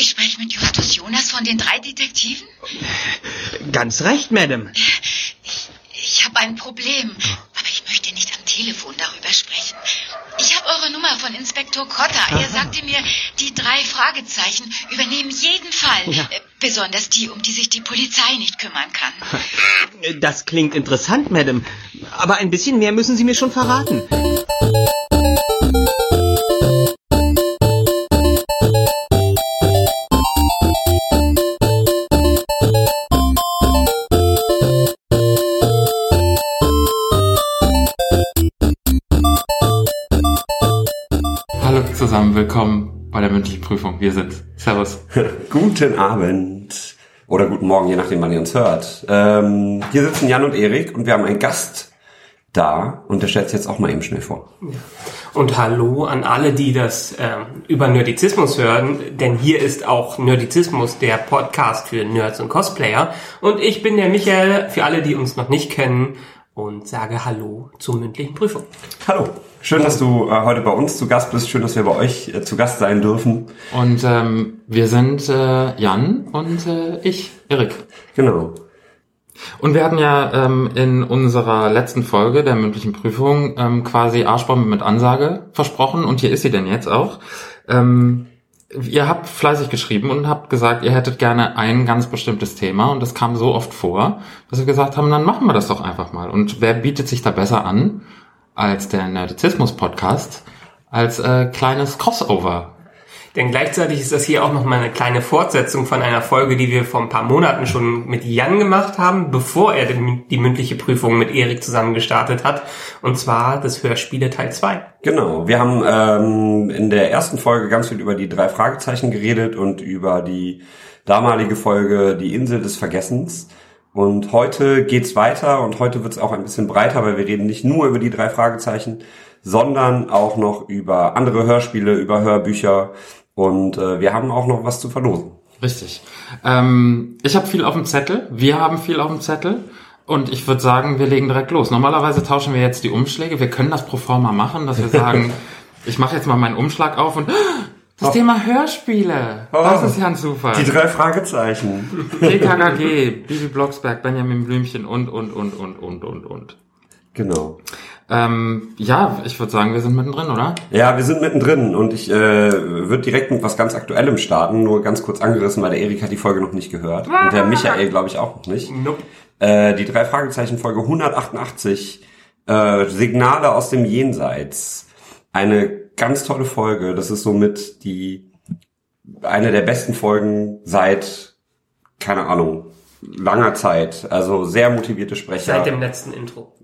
Ich spreche mit Justus Jonas von den drei Detektiven. Ganz recht, Madame. Ich, ich habe ein Problem, aber ich möchte nicht am Telefon darüber sprechen. Ich habe eure Nummer von Inspektor Cotter. Er sagte mir, die drei Fragezeichen übernehmen jeden Fall. Ja. Äh, Besonders die, um die sich die Polizei nicht kümmern kann. Das klingt interessant, Madame. Aber ein bisschen mehr müssen Sie mir schon verraten. Willkommen bei der mündlichen Prüfung. Wir sind. Servus. Guten Abend oder guten Morgen, je nachdem, wann ihr uns hört. Ähm, hier sitzen Jan und Erik und wir haben einen Gast da und der stellt sich jetzt auch mal eben schnell vor. Und hallo an alle, die das ähm, über Nerdizismus hören, denn hier ist auch Nerdizismus, der Podcast für Nerds und Cosplayer. Und ich bin der Michael, für alle, die uns noch nicht kennen, und sage Hallo zur mündlichen Prüfung. Hallo, schön, dass du äh, heute bei uns zu Gast bist. Schön, dass wir bei euch äh, zu Gast sein dürfen. Und ähm, wir sind äh, Jan und äh, ich, Erik. Genau. Und wir hatten ja ähm, in unserer letzten Folge der mündlichen Prüfung ähm, quasi Arschbombe mit Ansage versprochen und hier ist sie denn jetzt auch. Ähm, ihr habt fleißig geschrieben und habt gesagt, ihr hättet gerne ein ganz bestimmtes Thema und das kam so oft vor, dass wir gesagt haben, dann machen wir das doch einfach mal. Und wer bietet sich da besser an als der Nerdizismus-Podcast als äh, kleines Crossover? Denn gleichzeitig ist das hier auch nochmal eine kleine Fortsetzung von einer Folge, die wir vor ein paar Monaten schon mit Jan gemacht haben, bevor er die, die mündliche Prüfung mit Erik zusammen gestartet hat. Und zwar das Hörspiele Teil 2. Genau. Wir haben ähm, in der ersten Folge ganz viel über die drei Fragezeichen geredet und über die damalige Folge Die Insel des Vergessens. Und heute geht's weiter und heute wird's auch ein bisschen breiter, weil wir reden nicht nur über die drei Fragezeichen, sondern auch noch über andere Hörspiele, über Hörbücher und äh, wir haben auch noch was zu verlosen. Richtig. Ähm, ich habe viel auf dem Zettel. Wir haben viel auf dem Zettel. Und ich würde sagen, wir legen direkt los. Normalerweise tauschen wir jetzt die Umschläge. Wir können das pro forma machen, dass wir sagen, ich mache jetzt mal meinen Umschlag auf und das Oh. Thema Hörspiele. Das ist ja ein Zufall. Die drei Fragezeichen. TKKG, Bibi Blocksberg, Benjamin Blümchen und, und, und, und, und, und, und. Genau. Ähm, ja, ich würde sagen, wir sind mittendrin, oder? Ja, wir sind mittendrin und ich äh, würde direkt mit was ganz Aktuellem starten, nur ganz kurz angerissen, weil der Erik hat die Folge noch nicht gehört und der Michael glaube ich auch noch nicht. Nope. Äh, die drei Fragezeichen Folge 188 äh, Signale aus dem Jenseits. Eine ganz tolle Folge. Das ist somit die eine der besten Folgen seit keine Ahnung langer Zeit. Also sehr motivierte Sprecher. Seit dem letzten Intro.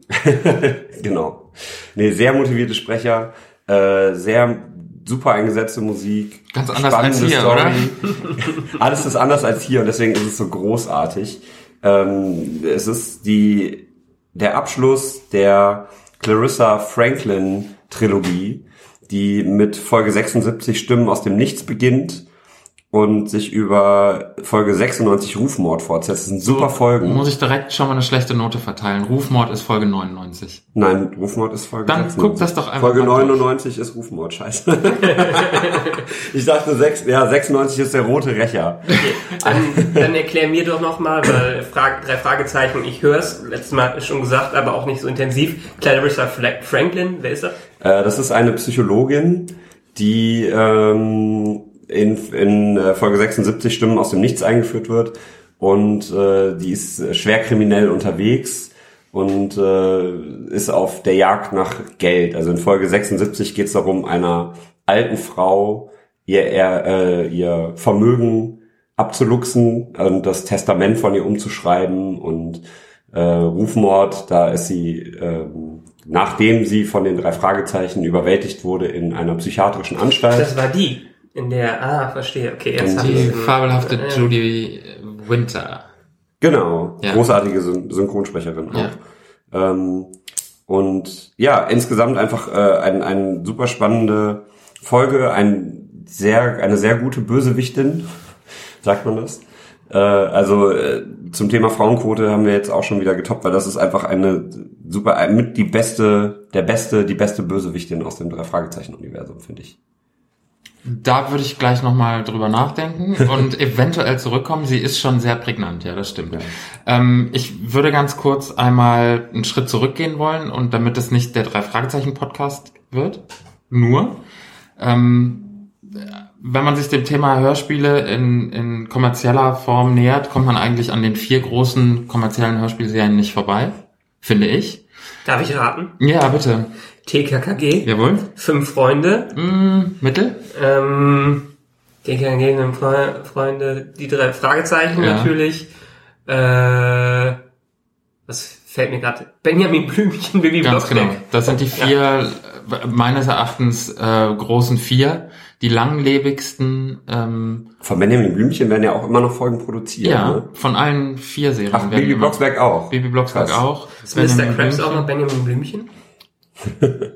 genau. Nee, sehr motivierte Sprecher, äh, sehr super eingesetzte Musik. Ganz anders als hier, Alles ist anders als hier und deswegen ist es so großartig. Ähm, es ist die, der Abschluss der Clarissa Franklin Trilogie, die mit Folge 76 Stimmen aus dem Nichts beginnt und sich über Folge 96 Rufmord fortsetzt. Das sind super Folgen. Muss ich direkt schon mal eine schlechte Note verteilen. Rufmord ist Folge 99. Nein, Rufmord ist Folge Dann 96. guck das doch einfach Folge mal durch. 99 ist Rufmord, scheiße. ich dachte, sechs, ja, 96 ist der rote Rächer. Dann, dann erklär mir doch nochmal, weil Frage, drei Fragezeichen, ich höre es, letztes Mal schon gesagt, aber auch nicht so intensiv. Clarissa Franklin, wer ist er? Äh, das ist eine Psychologin, die ähm, in, in äh, Folge 76 Stimmen aus dem Nichts eingeführt wird und äh, die ist äh, schwer kriminell unterwegs und äh, ist auf der Jagd nach Geld. Also in Folge 76 geht es darum, einer alten Frau ihr, ihr, äh, ihr Vermögen abzuluxen und das Testament von ihr umzuschreiben und äh, Rufmord, da ist sie, ähm, nachdem sie von den drei Fragezeichen überwältigt wurde in einer psychiatrischen Anstalt. Das war die. In der, ah, verstehe, okay, hab Die fabelhafte Äh, Judy Winter. Genau, Ja. großartige Syn Synchronsprecherin auch. Ähm, und ja, insgesamt einfach äh, ein, ein super spannende Folge, ein sehr, eine sehr gute Bösewichtin, sagt man das. Äh, also äh, zum Thema Frauenquote haben wir jetzt auch schon wieder getoppt, weil das ist einfach eine super, mit die beste, der beste, die beste Bösewichtin aus dem drei Fragezeichen Universum, finde ich. Da würde ich gleich nochmal drüber nachdenken und eventuell zurückkommen. Sie ist schon sehr prägnant, ja, das stimmt. Ähm, ich würde ganz kurz einmal einen Schritt zurückgehen wollen und damit es nicht der Drei-Fragezeichen-Podcast wird, nur, ähm, wenn man sich dem Thema Hörspiele in, in kommerzieller Form nähert, kommt man eigentlich an den vier großen kommerziellen Hörspielserien nicht vorbei, finde ich. Darf ich raten? Ja, bitte. TKKG, Jawohl. Fünf Freunde, Mm, Mittel? ähm, TKKG, Fünf Fre- Freunde, die drei Fragezeichen Ja. natürlich, äh, was fällt mir gerade? Benjamin Blümchen, Baby Ganz Blocksberg. genau. Das sind die vier, äh, meines Erachtens, äh, großen vier, die langlebigsten, ähm, Von Benjamin Blümchen werden ja auch immer noch Folgen produziert. ja, Ne? von allen vier Serien. Ach, immer- Blocksberg auch. Baby Blocksberg Krass. auch. Ist Mr. Krabs auch noch Benjamin Blümchen?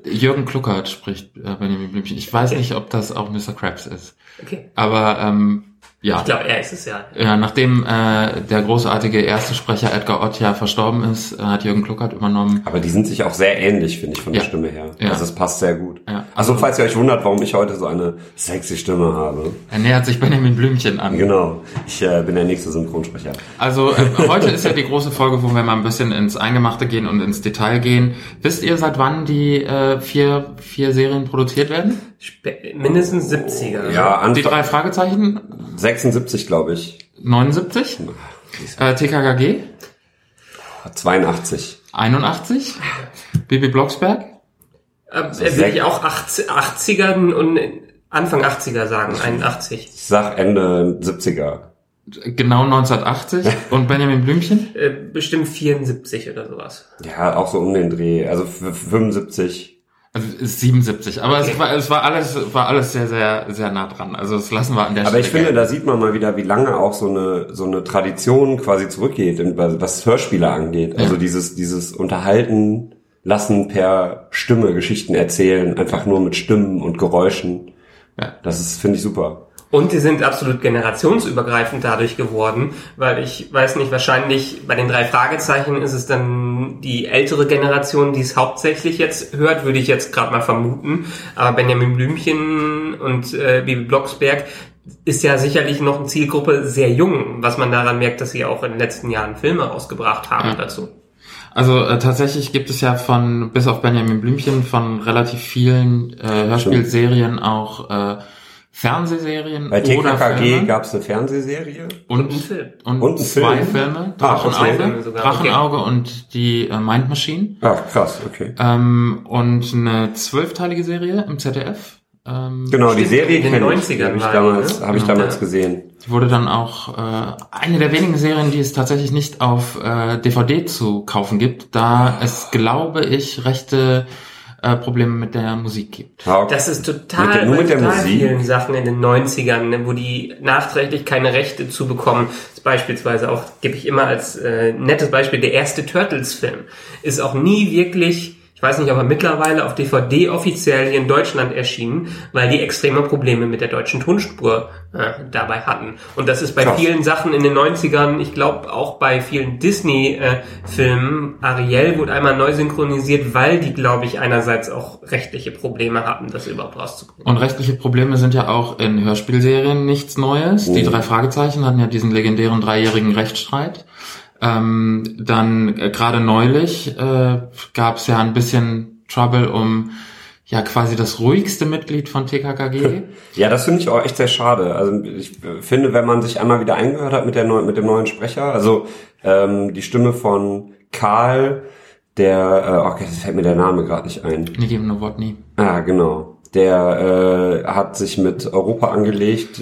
Jürgen Kluckert spricht äh, Benjamin Blümchen. Ich weiß Okay. nicht, ob das auch Mr. Krabs ist. Okay. Aber ähm, ja. Ich glaube, er ist es ja. Ja, nachdem äh, der großartige erste Sprecher Edgar Ott ja verstorben ist, äh, hat Jürgen Kluckert übernommen. Aber die sind sich auch sehr ähnlich, finde ich, von der Ja. Stimme her. Ja. Also es passt sehr gut. Ja. Also falls ihr euch wundert, warum ich heute so eine sexy Stimme habe. Er nähert sich Benjamin Blümchen an. Genau. Ich äh, bin der nächste Synchronsprecher. Also äh, heute ist ja die große Folge, wo wir mal ein bisschen ins Eingemachte gehen und ins Detail gehen. Wisst ihr, seit wann die äh, vier, vier Serien produziert werden? Spe mindestens 70er. Ja, Die Anfang drei Fragezeichen? 76, glaube ich. 79? Äh, TKKG? 82. 81? Bibi Blocksberg? Äh, Also will ich auch 80, 80er und Anfang 80er sagen, 81. Ich sag Ende 70er. Genau 1980. Und Benjamin Blümchen? Äh, bestimmt 74 oder sowas. Ja, auch so um den Dreh. Also f- 75. Also ist 77. Aber Okay. es, war, es war alles war alles sehr, sehr, sehr nah dran. Also das lassen wir an der Aber Stelle. ich finde, da sieht man mal wieder, wie lange auch so eine so eine Tradition quasi zurückgeht, was Hörspiele angeht. Also Ja. dieses dieses Unterhalten lassen per Stimme Geschichten erzählen, einfach nur mit Stimmen und Geräuschen. Ja. Das ist finde ich super. Und die sind absolut generationsübergreifend dadurch geworden, weil ich weiß nicht, wahrscheinlich bei den drei Fragezeichen ist es dann die ältere Generation, die es hauptsächlich jetzt hört, würde ich jetzt gerade mal vermuten. Aber Benjamin Blümchen und äh, Bibi Blocksberg ist ja sicherlich noch eine Zielgruppe sehr jung, was man daran merkt, dass sie auch in den letzten Jahren Filme rausgebracht haben Ja. dazu. Also äh, tatsächlich gibt es ja von, bis auf Benjamin Blümchen, von relativ vielen äh, Hörspielserien auch äh, Fernsehserien Bei TKKG gab es eine Fernsehserie. und, Und und, zwei Film? Filme, Ah, Drachenauge, Filme sogar, Drachenauge und die äh, Mind Machine Ach, krass, okay. ähm, und eine zwölfteilige Serie im ZDF. Ähm, Genau, die Serie in den kenne ich. 90ern Die habe ich damals, ne? habe ich Genau. damals Ja. gesehen. Die wurde dann auch äh, eine der wenigen Serien, die es tatsächlich nicht auf äh, DVD zu kaufen gibt, da es, glaube ich, rechte äh, Probleme mit der Musik gibt. Okay. Das ist total Mit der- nur bei mit der total Musik? vielen Sachen in den 90ern, ne, wo die nachträglich keine Rechte zu bekommen. Beispielsweise auch, gebe ich immer als äh, nettes Beispiel, der erste Turtles-Film ist auch nie wirklich, ich weiß nicht, aber mittlerweile auf DVD offiziell hier in Deutschland erschienen, weil die extreme Probleme mit der deutschen Tonspur äh, dabei hatten. Und das ist bei Krass. vielen Sachen in den 90ern, ich glaube auch bei vielen Disney-Filmen, Ariel wurde einmal neu synchronisiert, weil die, glaube ich, einerseits auch rechtliche Probleme hatten, das überhaupt rauszubringen. Und rechtliche Probleme sind ja auch in Hörspielserien nichts Neues. Die Mhm. drei Fragezeichen hatten ja diesen legendären dreijährigen Rechtsstreit. Ähm, dann äh, gerade neulich äh, gab es ja ein bisschen Trouble um ja quasi das ruhigste Mitglied von TKKG. Ja, das finde ich auch echt sehr schade. Also ich äh, finde, wenn man sich einmal wieder eingehört hat mit der neu, mit dem neuen Sprecher, also ähm, die Stimme von Karl, der, äh, okay, das fällt mir der Name gerade nicht ein. Niki Nowotny. Ah, genau. Der äh, hat sich mit Europa angelegt.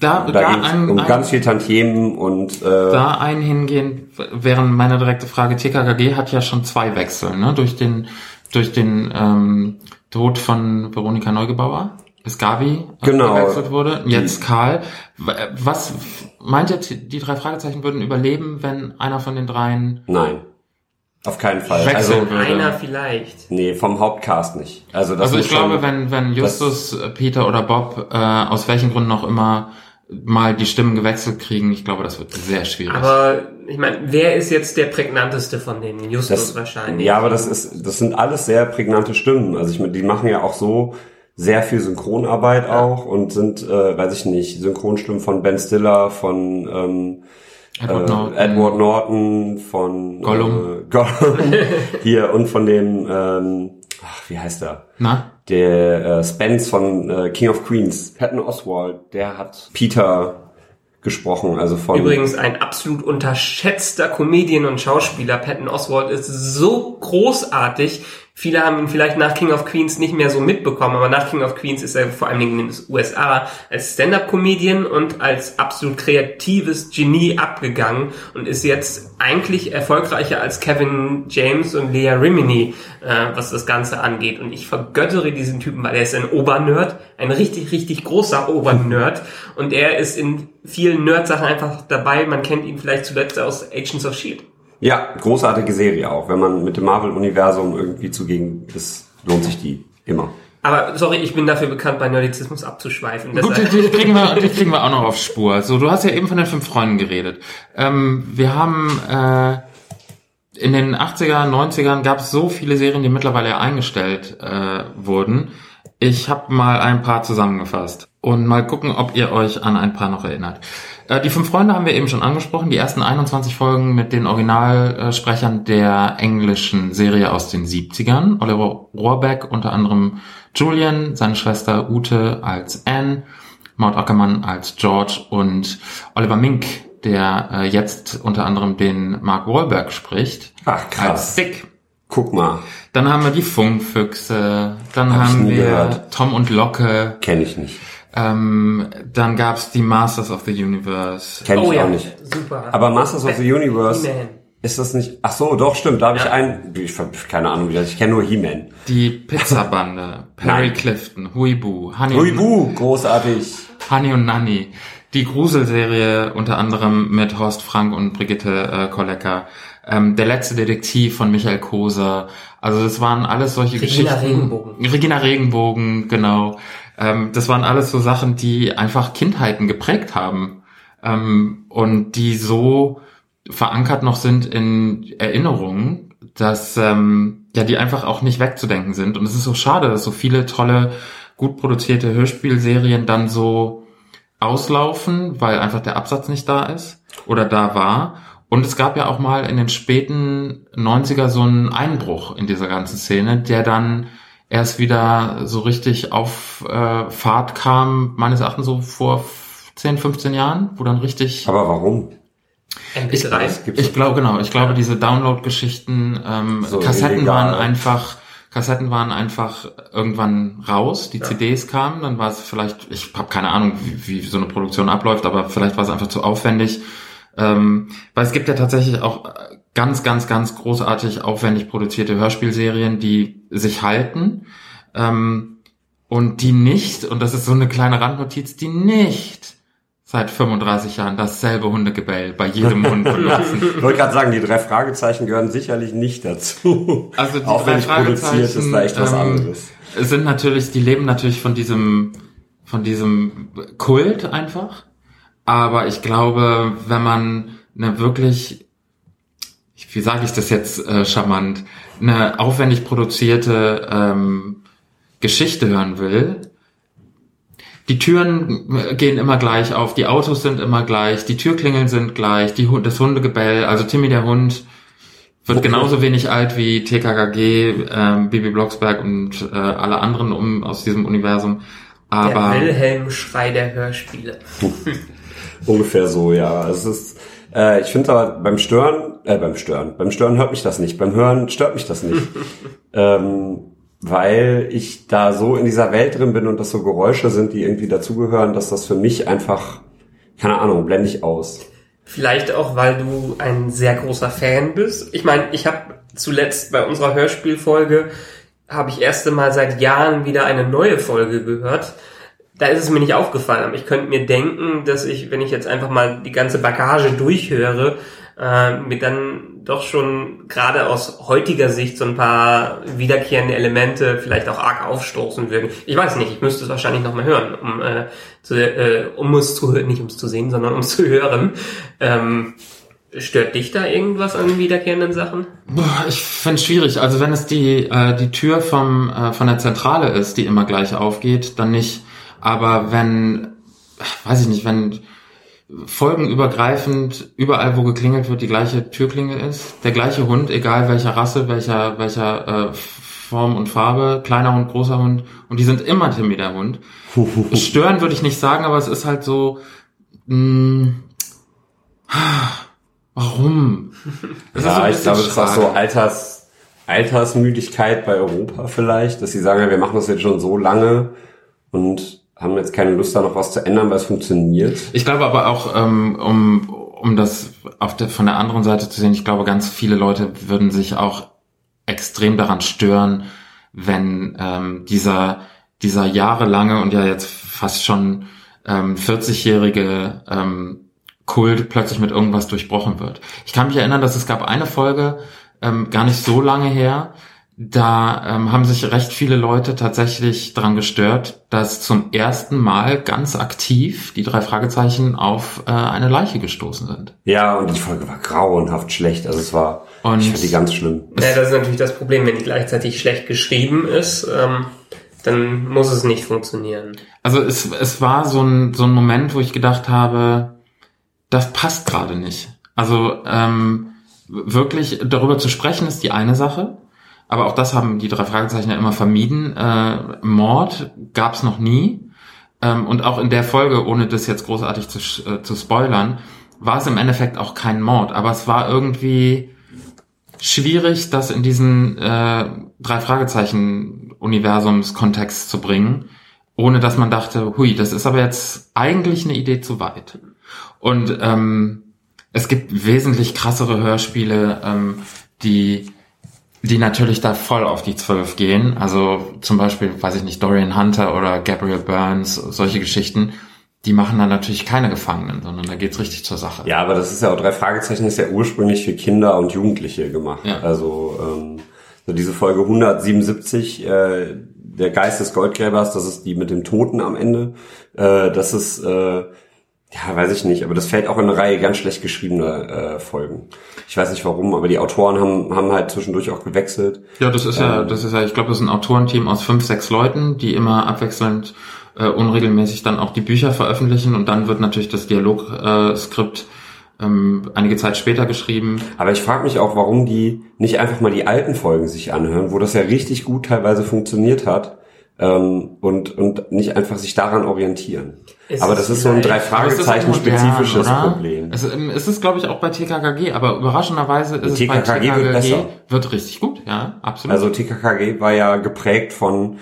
Da- da ging's ein- um ein- ganz viel Tantiemen und äh, Da ein hingehen, wäre meine direkte Frage, TKKG hat ja schon zwei Wechsel, ne? Durch den, durch den ähm, Tod von Veronika Neugebauer, bis Gabi äh, Genau. gewechselt wurde, jetzt Karl. W- Was meint ihr, die drei Fragezeichen würden überleben, wenn einer von den dreien nein. Auf keinen Fall. Wechseln Also, würde? Einer vielleicht. nee, vom Hauptcast nicht. Also, das Also ich glaube, wenn, wenn Justus, äh, Peter oder Bob äh, aus welchen Gründen auch immer mal die Stimmen gewechselt kriegen, ich glaube, das wird sehr schwierig. Aber ich meine, wer ist jetzt der prägnanteste von denen? Justus Das, wahrscheinlich. ja, aber das ist, das sind alles sehr prägnante Stimmen. Also ich meine, die machen ja auch so, sehr viel Synchronarbeit auch und sind, äh, weiß ich nicht, Synchronstimmen von Ben Stiller, von ähm, Edward äh, Norton. Edward Norton, von Gollum. Äh, Gollum hier und von dem, ähm, ach, wie heißt er? Na? Der äh, Spence von äh, King of Queens, Patton Oswald, der hat Peter gesprochen, also von Übrigens ein absolut unterschätzter Comedian und Schauspieler. Patton Oswalt ist so großartig. Viele haben ihn vielleicht nach King of Queens nicht mehr so mitbekommen, aber nach King of Queens ist er vor allen Dingen in den USA als Stand-up-Comedian und als absolut kreatives Genie abgegangen und ist jetzt eigentlich erfolgreicher als Kevin James und Leah Rimini, äh, was das Ganze angeht. Und ich vergöttere diesen Typen, weil er ist ein Obernerd, ein richtig, richtig großer Obernerd und er ist in vielen Nerd-Sachen einfach dabei. Man kennt ihn vielleicht zuletzt aus Agents of S.H.I.E.L.D. Ja, großartige Serie auch. Wenn man mit dem Marvel-Universum irgendwie zugegen ist, lohnt sich die immer. Aber sorry, ich bin dafür bekannt, bei Nerdizismus abzuschweifen. Gut, die, kriegen wir, die kriegen wir auch noch auf Spur. So, du hast ja eben von den fünf Freunden geredet. Ähm, wir haben äh, in den 80er, 90ern gab es so viele Serien, die mittlerweile ja eingestellt äh, wurden. Ich habe mal ein paar zusammengefasst und mal gucken, ob ihr euch an ein paar noch erinnert. Äh, die fünf Freunde haben wir eben schon angesprochen. Die ersten 21 Folgen mit den Originalsprechern der englischen Serie aus den 70ern. Oliver Rohrbeck unter anderem Julian, seine Schwester Ute als Anne, Maud Ackermann als George und Oliver Mink, der äh, jetzt unter anderem den Mark Wahlberg spricht. Ach, krass. Als Dick. Guck mal, Dann haben wir die Funkfüchse, dann Hab haben wir gehört. Tom und Locke, kenne ich nicht. Ähm, dann gab's die Masters of the Universe. Kenne ich oh ja, auch nicht. super. Aber Masters of the Universe, ist das nicht... Ach so, doch, stimmt. Da habe ich einen... Ich keine Ahnung, wie das... Ich kenne nur He-Man. Die Pizzabande, Perry Nein. Clifton, Huibu, Honey, Huibu, großartig. Honey und Nanny. Die Gruselserie unter anderem mit Horst Frank und Brigitte äh, Kollecker. Ähm, der letzte Detektiv von Michael Koser. Also das waren alles solche Regina Geschichten. Regenbogen. Regina Regenbogen, genau. Ähm, das waren alles so Sachen, die einfach Kindheiten geprägt haben. Ähm, und die so verankert noch sind in Erinnerungen, dass ähm, ja die einfach auch nicht wegzudenken sind. Und es ist so schade, dass so viele tolle, gut produzierte Hörspielserien dann so auslaufen, weil einfach der Absatz nicht da ist oder da war. Und es gab ja auch mal in den späten 90er so einen Einbruch in dieser ganzen Szene, der dann erst wieder so richtig auf äh, Fahrt kam, meines Erachtens so vor 10, 15 Jahren, wo dann richtig Aber warum? MP3. Gibt's ich glaube, genau, ich glaube, diese Download-Geschichten, ähm, So Kassetten illegal. waren einfach, Kassetten waren einfach irgendwann raus, die CDs kamen, dann war es vielleicht, ich habe keine Ahnung, wie, wie so eine Produktion abläuft, aber vielleicht war es einfach zu aufwendig. Ähm, weil es gibt ja tatsächlich auch ganz, ganz, ganz großartig aufwendig produzierte Hörspielserien, die sich halten ähm, und die nicht, und das ist so eine kleine Randnotiz, die nicht seit 35 Jahren dasselbe Hundegebell bei jedem Hund benutzen. Ich wollte gerade sagen, die drei Fragezeichen gehören sicherlich nicht dazu. Also die Auch drei wenn ich produziert, Fragezeichen ist da echt was ähm, anderes. sind natürlich, die leben natürlich von diesem, von diesem Kult einfach. Aber ich glaube, wenn man eine wirklich, wie sage ich das jetzt äh, charmant, eine aufwendig produzierte ähm, Geschichte hören will, die Türen äh, gehen immer gleich auf, die Autos sind immer gleich, die Türklingeln sind gleich, die, das Hundegebell, also Timmy der Hund wird Okay. genauso wenig alt wie TKKG, ähm, Bibi Blocksberg und äh, alle anderen um, aus diesem Universum. Aber Der Wilhelm-Schrei der Hörspiele. Ungefähr so, ja. Es ist, äh, ich finde aber beim Stören, äh, beim Stören, beim Stören hört mich das nicht, beim Hören stört mich das nicht. ähm, weil ich da so in dieser Welt drin bin und das so Geräusche sind, die irgendwie dazugehören, dass das für mich einfach, keine Ahnung, blende ich aus. Vielleicht auch, weil du ein sehr großer Fan bist. Ich meine, ich habe zuletzt bei unserer Hörspielfolge habe ich erste Mal seit Jahren wieder eine neue Folge gehört. Da ist es mir nicht aufgefallen, aber ich könnte mir denken, dass ich, wenn ich jetzt einfach mal die ganze Bagage durchhöre, äh, mir dann doch schon gerade aus heutiger Sicht so ein paar wiederkehrende Elemente vielleicht auch arg aufstoßen würden. Ich weiß nicht, ich müsste es wahrscheinlich nochmal hören, um, äh, zu, äh, um es zu hören, nicht um es zu sehen, sondern um es zu hören. Ähm, Stört dich da irgendwas an wiederkehrenden Sachen? Boah, ich find's schwierig. Also wenn es die, äh, die Tür vom, äh, von der Zentrale ist, die immer gleich aufgeht, dann nicht. Aber wenn, weiß ich nicht, wenn folgenübergreifend überall, wo geklingelt wird, die gleiche Türklingel ist, der gleiche Hund, egal welcher Rasse, welcher, welcher äh, Form und Farbe, kleiner Hund, großer Hund, und die sind immer Timmy der Hund. Stören würde ich nicht sagen, aber es ist halt so, mh, warum? Das ist so Ja, ich glaube, das ist auch so. Alters, Altersmüdigkeit bei Europa vielleicht, dass sie sagen, ja, wir machen das jetzt schon so lange und haben jetzt keine Lust, da noch was zu ändern, weil es funktioniert. Ich glaube aber auch, ähm, um, um das auf der, von der anderen Seite zu sehen, ich glaube, ganz viele Leute würden sich auch extrem daran stören, wenn ähm, dieser, dieser jahrelange und ja jetzt fast schon ähm, 40-jährige ähm, Kult plötzlich mit irgendwas durchbrochen wird. Ich kann mich erinnern, dass es gab eine Folge, ähm, gar nicht so lange her, da ähm, haben sich recht viele Leute tatsächlich daran gestört, dass zum ersten Mal ganz aktiv die drei Fragezeichen auf äh, eine Leiche gestoßen sind. Ja, und die Folge war grauenhaft schlecht. Also es war, Und- ich fand die ganz schlimm. Ja, das ist natürlich das Problem, wenn die gleichzeitig schlecht geschrieben ist, ähm, dann muss es nicht funktionieren. Also es, es war so ein, so ein Moment, wo ich gedacht habe, das passt gerade nicht. Also ähm, wirklich darüber zu sprechen ist die eine Sache, aber auch das haben die drei Fragezeichen ja immer vermieden. Äh, Mord gab es noch nie. Ähm, und auch in der Folge, ohne das jetzt großartig zu, äh, zu spoilern, war es im Endeffekt auch kein Mord. Aber es war irgendwie schwierig, das in diesen äh, drei Fragezeichen Universums-Kontext zu bringen, ohne dass man dachte, hui, das ist aber jetzt eigentlich eine Idee zu weit. Und ähm, es gibt wesentlich krassere Hörspiele, ähm, die die natürlich da voll auf die Zwölf gehen. Also zum Beispiel, weiß ich nicht, Dorian Hunter oder Gabriel Burns, solche Geschichten, die machen dann natürlich keine Gefangenen, sondern da geht's richtig zur Sache. Ja, aber das ist ja auch drei Fragezeichen, ist ja ursprünglich für Kinder und Jugendliche gemacht. Ja. Also ähm, so diese Folge 177, äh, der Geist des Goldgräbers, das ist die mit dem Toten am Ende. Äh, das ist, äh, ja, weiß ich nicht, aber das fällt auch in eine Reihe ganz schlecht geschriebener äh, Folgen. Ich weiß nicht warum, aber die Autoren haben, haben halt zwischendurch auch gewechselt. Ja, das ist ja, das ist ja, ich glaube, das ist ein Autorenteam aus fünf, sechs Leuten, die immer abwechselnd äh, unregelmäßig dann auch die Bücher veröffentlichen und dann wird natürlich das Dialogskript äh, ähm, einige Zeit später geschrieben. Aber ich frage mich auch, warum die nicht einfach mal die alten Folgen sich anhören, wo das ja richtig gut teilweise funktioniert hat ähm, und, und nicht einfach sich daran orientieren. Es aber das ist so ein drei Fragezeichen spezifisches oder? Problem. Es, ähm, es ist, glaube ich, auch bei TKKG, aber überraschenderweise ist es bei TKKG TKKG wird besser. wird richtig gut, ja, absolut. Also TKKG war ja geprägt von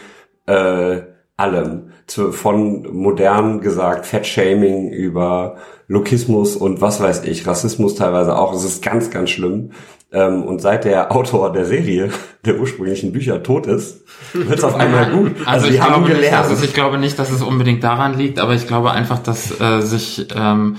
äh, allem. Zu, von modern gesagt Fettshaming über Lokismus und was weiß ich, Rassismus teilweise auch. Es ist ganz, ganz schlimm. Ähm, und seit der Autor der Serie, der ursprünglichen Bücher, tot ist, wird es auf einmal gut. Also, die ich, haben glaube nicht, gelernt. dass es, ich glaube nicht, dass es unbedingt daran liegt, aber ich glaube einfach, dass äh, sich ähm,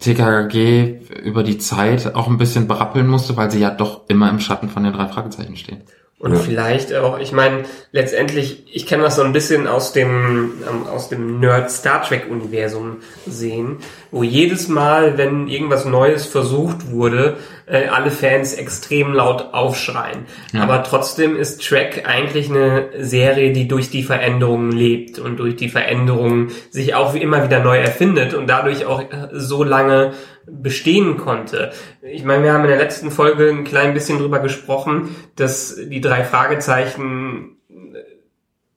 TKKG über die Zeit auch ein bisschen berappeln musste, weil sie ja doch immer im Schatten von den drei Fragezeichen stehen. Und Ja. vielleicht auch, ich meine, letztendlich, ich kann das so ein bisschen aus dem, ähm, aus dem Nerd Star Trek Universum sehen, wo jedes Mal, wenn irgendwas Neues versucht wurde, äh, alle Fans extrem laut aufschreien. Aber trotzdem ist Trek eigentlich eine Serie, die durch die Veränderungen lebt und durch die Veränderungen sich auch wie immer wieder neu erfindet und dadurch auch äh, so lange bestehen konnte. Ich meine, wir haben in der letzten Folge ein klein bisschen drüber gesprochen, dass die drei Fragezeichen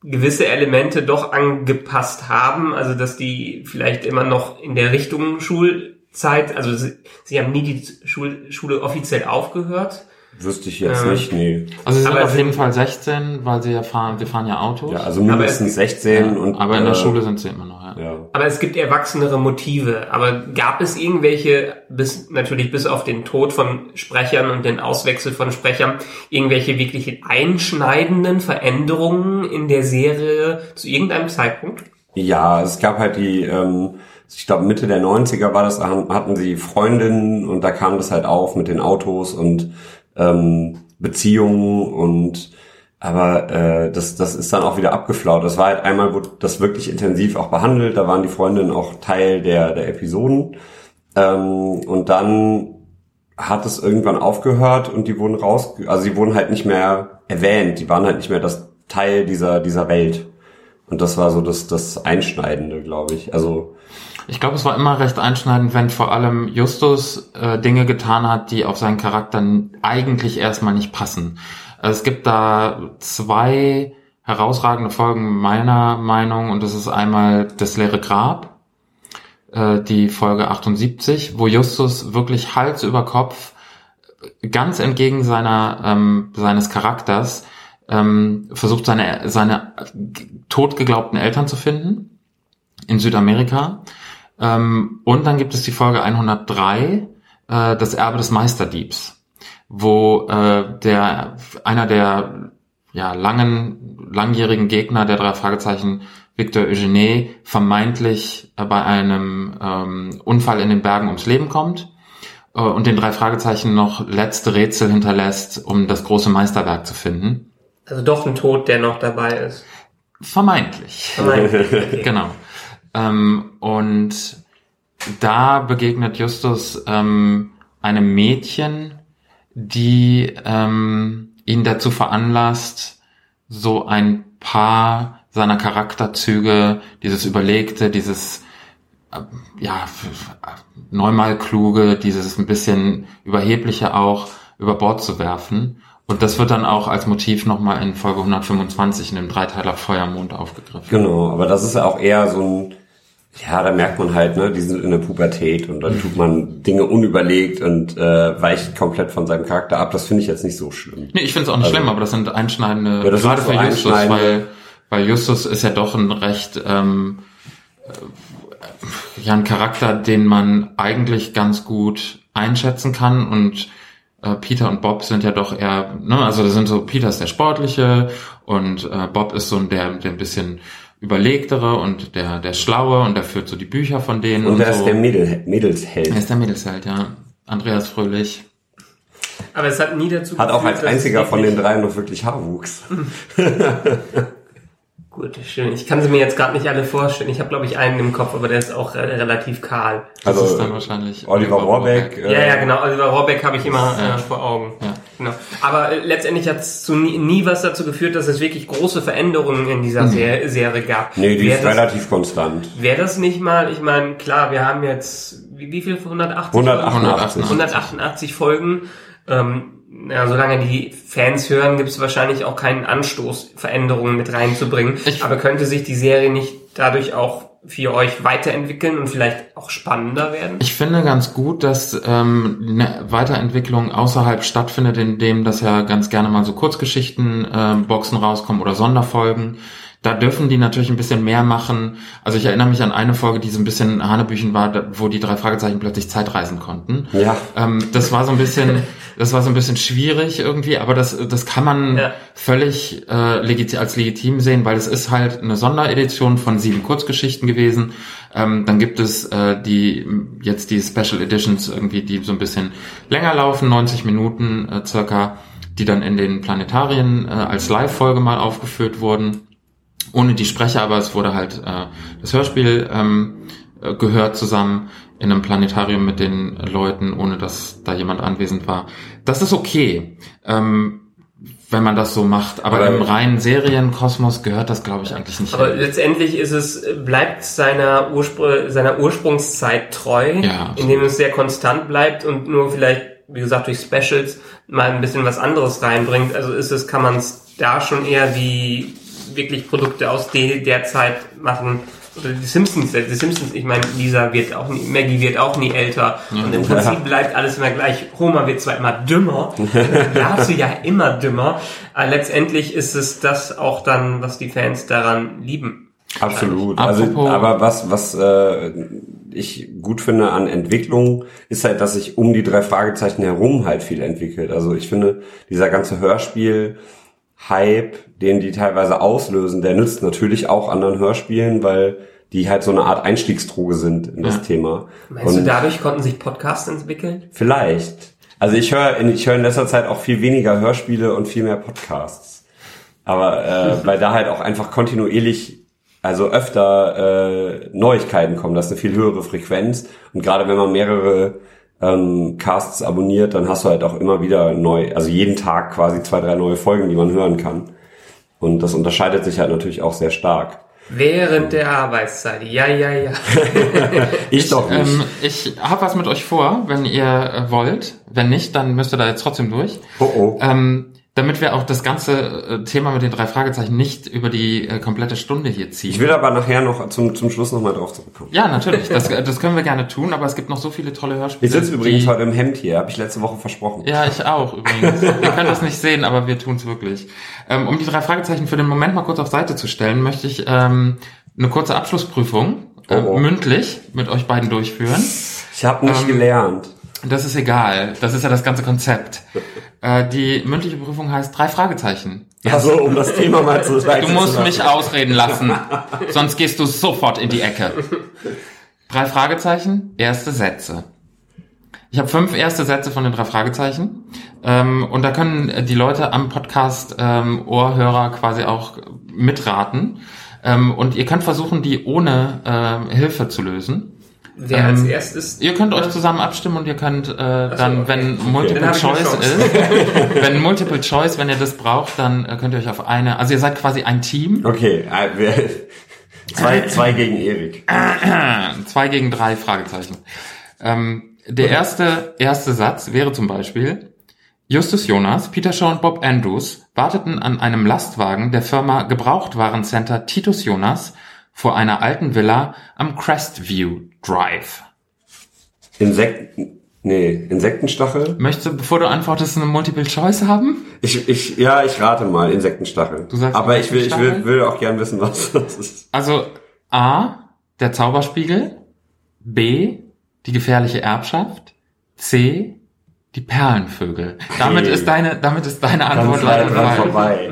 gewisse Elemente doch angepasst haben, also dass die vielleicht immer noch in der Richtung Schulzeit, also sie, sie haben nie die Schul, Schule offiziell aufgehört. Wüsste ich jetzt Äh, nicht, nee. Also sie sind Aber auf jeden Fall 16, weil sie ja fahren, wir fahren ja Autos. Ja, also mindestens 16 Ja, und aber in der äh, Schule sind sie immer noch, ja. Ja. Aber es gibt erwachsenere Motive. Aber gab es irgendwelche, bis natürlich bis auf den Tod von Sprechern und den Auswechsel von Sprechern, irgendwelche wirklich einschneidenden Veränderungen in der Serie zu irgendeinem Zeitpunkt? Ja, es gab halt die, ähm, ich glaube Mitte der 90er war das, hatten sie Freundinnen und da kam das halt auf mit den Autos und ähm, Beziehungen und aber äh, das, das ist dann auch wieder abgeflaut. Das war halt einmal, wurde das wirklich intensiv auch behandelt, da waren die Freundinnen auch Teil der, der Episoden. Ähm, und dann hat es irgendwann aufgehört und die wurden raus, also sie wurden halt nicht mehr erwähnt, die waren halt nicht mehr das Teil dieser, dieser Welt. Und das war so das, das Einschneidende, glaube ich. Also, Ich glaube, es war immer recht einschneidend, wenn vor allem Justus äh, Dinge getan hat, die auf seinen Charakter eigentlich erstmal nicht passen. Es gibt da zwei herausragende Folgen meiner Meinung und das ist einmal das leere Grab, äh, die Folge 78, wo Justus wirklich Hals über Kopf äh, ganz entgegen seiner ähm, seines Charakters ähm, versucht seine seine totgeglaubten Eltern zu finden in Südamerika. Ähm, und dann gibt es die Folge 103, äh, das Erbe des Meisterdiebs, wo äh, der einer der ja langen langjährigen Gegner der drei Fragezeichen Victor Eugene vermeintlich äh, bei einem ähm, Unfall in den Bergen ums Leben kommt äh, und den drei Fragezeichen noch letzte Rätsel hinterlässt, um das große Meisterwerk zu finden. Also doch ein Tod, der noch dabei ist. Vermeintlich. Okay. Genau. Ähm, und da begegnet Justus ähm, einem Mädchen, die ähm, ihn dazu veranlasst, so ein paar seiner Charakterzüge, dieses Überlegte, dieses äh, ja neunmal kluge, dieses ein bisschen überhebliche auch über Bord zu werfen. Und das wird dann auch als Motiv nochmal in Folge 125 in dem Dreiteiler Feuermond aufgegriffen. genau, aber das ist ja auch eher so ein, ja, da merkt man halt, ne, die sind in der Pubertät und dann tut man Dinge unüberlegt und äh, weicht komplett von seinem Charakter ab. Das finde ich jetzt nicht so schlimm. Nee, ich finde es auch nicht schlimm, aber das sind einschneidende, Also Ja, das gerade für Justus, weil, weil Justus ist ja doch ein recht, ähm, äh, ja, ein Charakter, den man eigentlich ganz gut einschätzen kann und äh, Peter und Bob sind ja doch eher, ne, also das sind so, Peter ist der Sportliche und äh, Bob ist so ein, der, der ein bisschen überlegtere und der, der Schlaue und der führt so die Bücher von denen Und und, wer so. ist der Mädel, Mädelsheld? er ist der Mädelsheld, ja. Andreas Fröhlich. Aber es hat nie dazu Hat auch geführt, als dass einziger von den dreien noch wirklich Haarwuchs. Gut, schön. Ich kann sie mir jetzt gerade nicht alle vorstellen. Ich habe, glaube ich, einen im Kopf, aber der ist auch äh, relativ kahl. Das Also, ist dann wahrscheinlich Oliver Rohrbeck. Ja, ja, genau. Oliver Rohrbeck habe ich immer äh, vor Augen. Ja. Genau. Aber äh, letztendlich hat es nie, nie was dazu geführt, dass es wirklich große Veränderungen in dieser Ser Serie gab. Nee, die Wär ist das, relativ konstant. Wäre das nicht mal, ich meine, klar, wir haben jetzt, wie, wie viel? 180? 188. 188 Folgen. Ähm, ja, solange die Fans hören, gibt es wahrscheinlich auch keinen Anstoß, Veränderungen mit reinzubringen. Ich- Aber könnte sich die Serie nicht dadurch auch für euch weiterentwickeln und vielleicht auch spannender werden? Ich finde ganz gut, dass ähm, eine Weiterentwicklung außerhalb stattfindet, indem das ja ganz gerne mal so Kurzgeschichten, ähm, Boxen rauskommen oder Sonderfolgen. Da dürfen die natürlich ein bisschen mehr machen. Also ich erinnere mich an eine Folge, die so ein bisschen Hanebüchen war, wo die drei Fragezeichen plötzlich Zeitreisen konnten. Ja. Ähm, das war so ein bisschen, das war so ein bisschen schwierig irgendwie, aber das, das kann man Ja. völlig äh, legit als legitim sehen, weil es ist halt eine Sonderedition von sieben Kurzgeschichten gewesen. Ähm, dann gibt es äh, die jetzt die Special Editions irgendwie, die so ein bisschen länger laufen, 90 Minuten äh, circa, die dann in den Planetarien äh, als Live-Folge mal aufgeführt wurden ohne die Sprecher, aber es wurde halt äh, das Hörspiel ähm, äh, gehört zusammen in einem Planetarium mit den Leuten, ohne dass da jemand anwesend war. Das ist okay, ähm, wenn man das so macht, aber, Aber- im reinen Serienkosmos gehört das, glaube ich, eigentlich nicht. Aber hin. letztendlich ist es, bleibt seiner, Urspr seiner Ursprungszeit treu, Ja, indem es sehr konstant bleibt und nur vielleicht, wie gesagt, durch Specials mal ein bisschen was anderes reinbringt. Also ist es, kann man es da schon eher wie wirklich Produkte aus de der Zeit machen. Oder die Simpsons, die Simpsons, ich meine, Lisa wird auch nie, Maggie wird auch nie älter. Und im Prinzip bleibt alles immer gleich. Homer wird zwar immer dümmer, Lars ja immer dümmer, aber letztendlich ist es das auch dann, was die Fans daran lieben. Absolut. Also, aber was, was äh, ich gut finde an Entwicklung, ist halt, dass sich um die drei Fragezeichen herum halt viel entwickelt. Also ich finde, dieser ganze Hörspiel, Hype, den die teilweise auslösen, der nützt natürlich auch anderen Hörspielen, weil die halt so eine Art Einstiegsdroge sind in das Ja. Thema. Meinst du, dadurch konnten sich Podcasts entwickeln? Vielleicht. Also ich höre in, ich höre in letzter Zeit auch viel weniger Hörspiele und viel mehr Podcasts. Aber äh, weil da halt auch einfach kontinuierlich, also öfter äh, Neuigkeiten kommen, das ist eine viel höhere Frequenz. Und gerade wenn man mehrere ähm, Casts abonniert, dann hast du halt auch immer wieder neu, also jeden Tag quasi zwei, drei neue Folgen, die man hören kann. Und das unterscheidet sich halt natürlich auch sehr stark. Während der Arbeitszeit. Ja, ja, ja. Ich doch nicht. Ähm, ich habe was mit euch vor, wenn ihr äh, wollt. Wenn nicht, dann müsst ihr da jetzt trotzdem durch. oh oh. Ähm, damit wir auch das ganze äh, Thema mit den drei Fragezeichen nicht über die äh, komplette Stunde hier ziehen. Ich will aber nachher noch zum, zum Schluss nochmal drauf zurückkommen. ja, natürlich. Das, äh, das können wir gerne tun, aber es gibt noch so viele tolle Hörspiele. Ich sitze übrigens die, heute im Hemd hier, habe ich letzte Woche versprochen. Ja, ich auch übrigens. ihr könnt das nicht sehen, aber wir tun's wirklich. Ähm, um die drei Fragezeichen für den Moment mal kurz auf Seite zu stellen, möchte ich ähm, eine kurze Abschlussprüfung äh, Oh, oh. mündlich mit euch beiden durchführen. Ich habe nicht Ähm, gelernt. Das ist egal. Das ist ja das ganze Konzept. Äh, die mündliche Prüfung heißt drei Fragezeichen. Also um das Thema mal zu Du musst mich ausreden lassen, sonst gehst du sofort in die Ecke. Drei Fragezeichen, erste Sätze. Ich habe fünf erste Sätze von den drei Fragezeichen ähm, und da können die Leute am Podcast ähm, Ohrhörer quasi auch mitraten ähm, und ihr könnt versuchen, die ohne ähm, Hilfe zu lösen. Wer Ähm, als erstes. Ihr könnt euch zusammen abstimmen und ihr könnt äh, dann, okay. wenn Multiple eine Choice ist, wenn Multiple Choice, wenn ihr das braucht, dann äh, könnt ihr euch auf eine, also ihr seid quasi ein Team, Okay, äh, zwei, zwei gegen Erik. zwei gegen drei Fragezeichen. Ähm, der erste erste Satz wäre zum Beispiel Justus Jonas, Peter Shaw und Bob Andrews warteten an einem Lastwagen der Firma Gebrauchtwarencenter Titus Jonas vor einer alten Villa am Crestview Drive. Insekten, nee, Insektenstachel? Möchtest du, bevor du antwortest, eine Multiple Choice haben? Ich, ich, ja, ich rate mal, Insektenstachel. Du sagst Aber ich will, ich will, will auch gern wissen, was das ist. Also A, der Zauberspiegel, B, die gefährliche Erbschaft, C, die Perlenvögel. Damit Hey. ist deine, damit ist deine Antwort leider dran vorbei.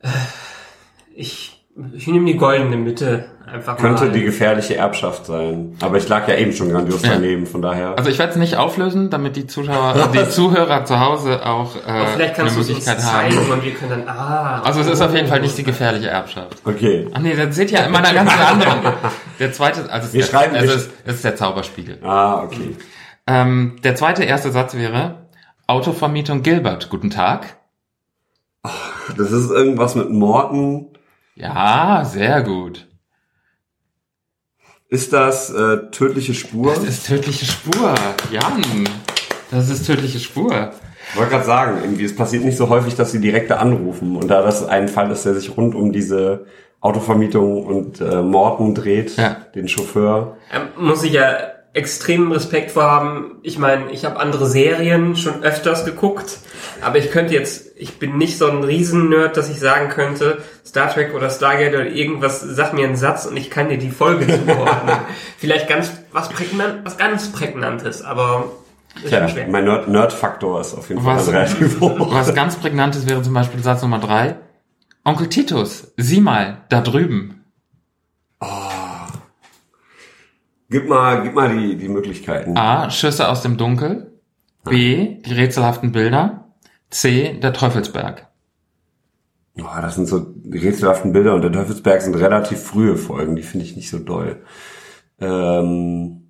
vorbei. Ich, ich nehme die goldene Mitte einfach Könnte mal. die gefährliche Erbschaft sein. Aber ich lag ja eben schon grandios Ja. daneben, von daher. Also ich werde es nicht auflösen, damit die Zuschauer, die Zuhörer zu Hause auch äh, Aber vielleicht eine kannst du es uns Möglichkeit zeigen haben. und wir können dann, ah. Also es ist auf jeden Fall nicht die gefährliche Erbschaft. okay. Ach nee, das seht ihr in meiner ganz anderen. Der zweite, also es Wir ist, schreiben- es wir ist, es ist der Zauberspiegel. Ah, okay. Ähm, der zweite erste Satz wäre Autovermietung Gilbert, guten Tag. Das ist irgendwas mit Morten. Ja, sehr gut. Ist das äh, tödliche Spur? Das ist tödliche Spur. Jan, das ist tödliche Spur. Ich wollte gerade sagen, irgendwie, es passiert nicht so häufig, dass sie direkte anrufen. Und da das ein Fall ist, der sich rund um diese Autovermietung und äh, Morten dreht, Ja. den Chauffeur. Ähm, muss ich ja extremen Respekt vor haben. Ich meine, ich habe andere Serien schon öfters geguckt, aber ich könnte jetzt, ich bin nicht so ein Riesen-Nerd, dass ich sagen könnte, Star Trek oder Stargate oder irgendwas, sag mir einen Satz und ich kann dir die Folge zuordnen. Vielleicht ganz was prägnant, was ganz prägnantes, aber Tja, mein Nerd- Nerd-Faktor ist auf jeden Fall Was, relativ hoch. was ganz prägnantes wäre zum Beispiel Satz Nummer drei. Onkel Titus, sieh mal, da drüben. Gib mal, gib mal die, die Möglichkeiten. A. Schüsse aus dem Dunkel. B. Die rätselhaften Bilder. C. Der Teufelsberg. Oh, das sind so die rätselhaften Bilder und der Teufelsberg sind relativ frühe Folgen, die finde ich nicht so doll. Ähm,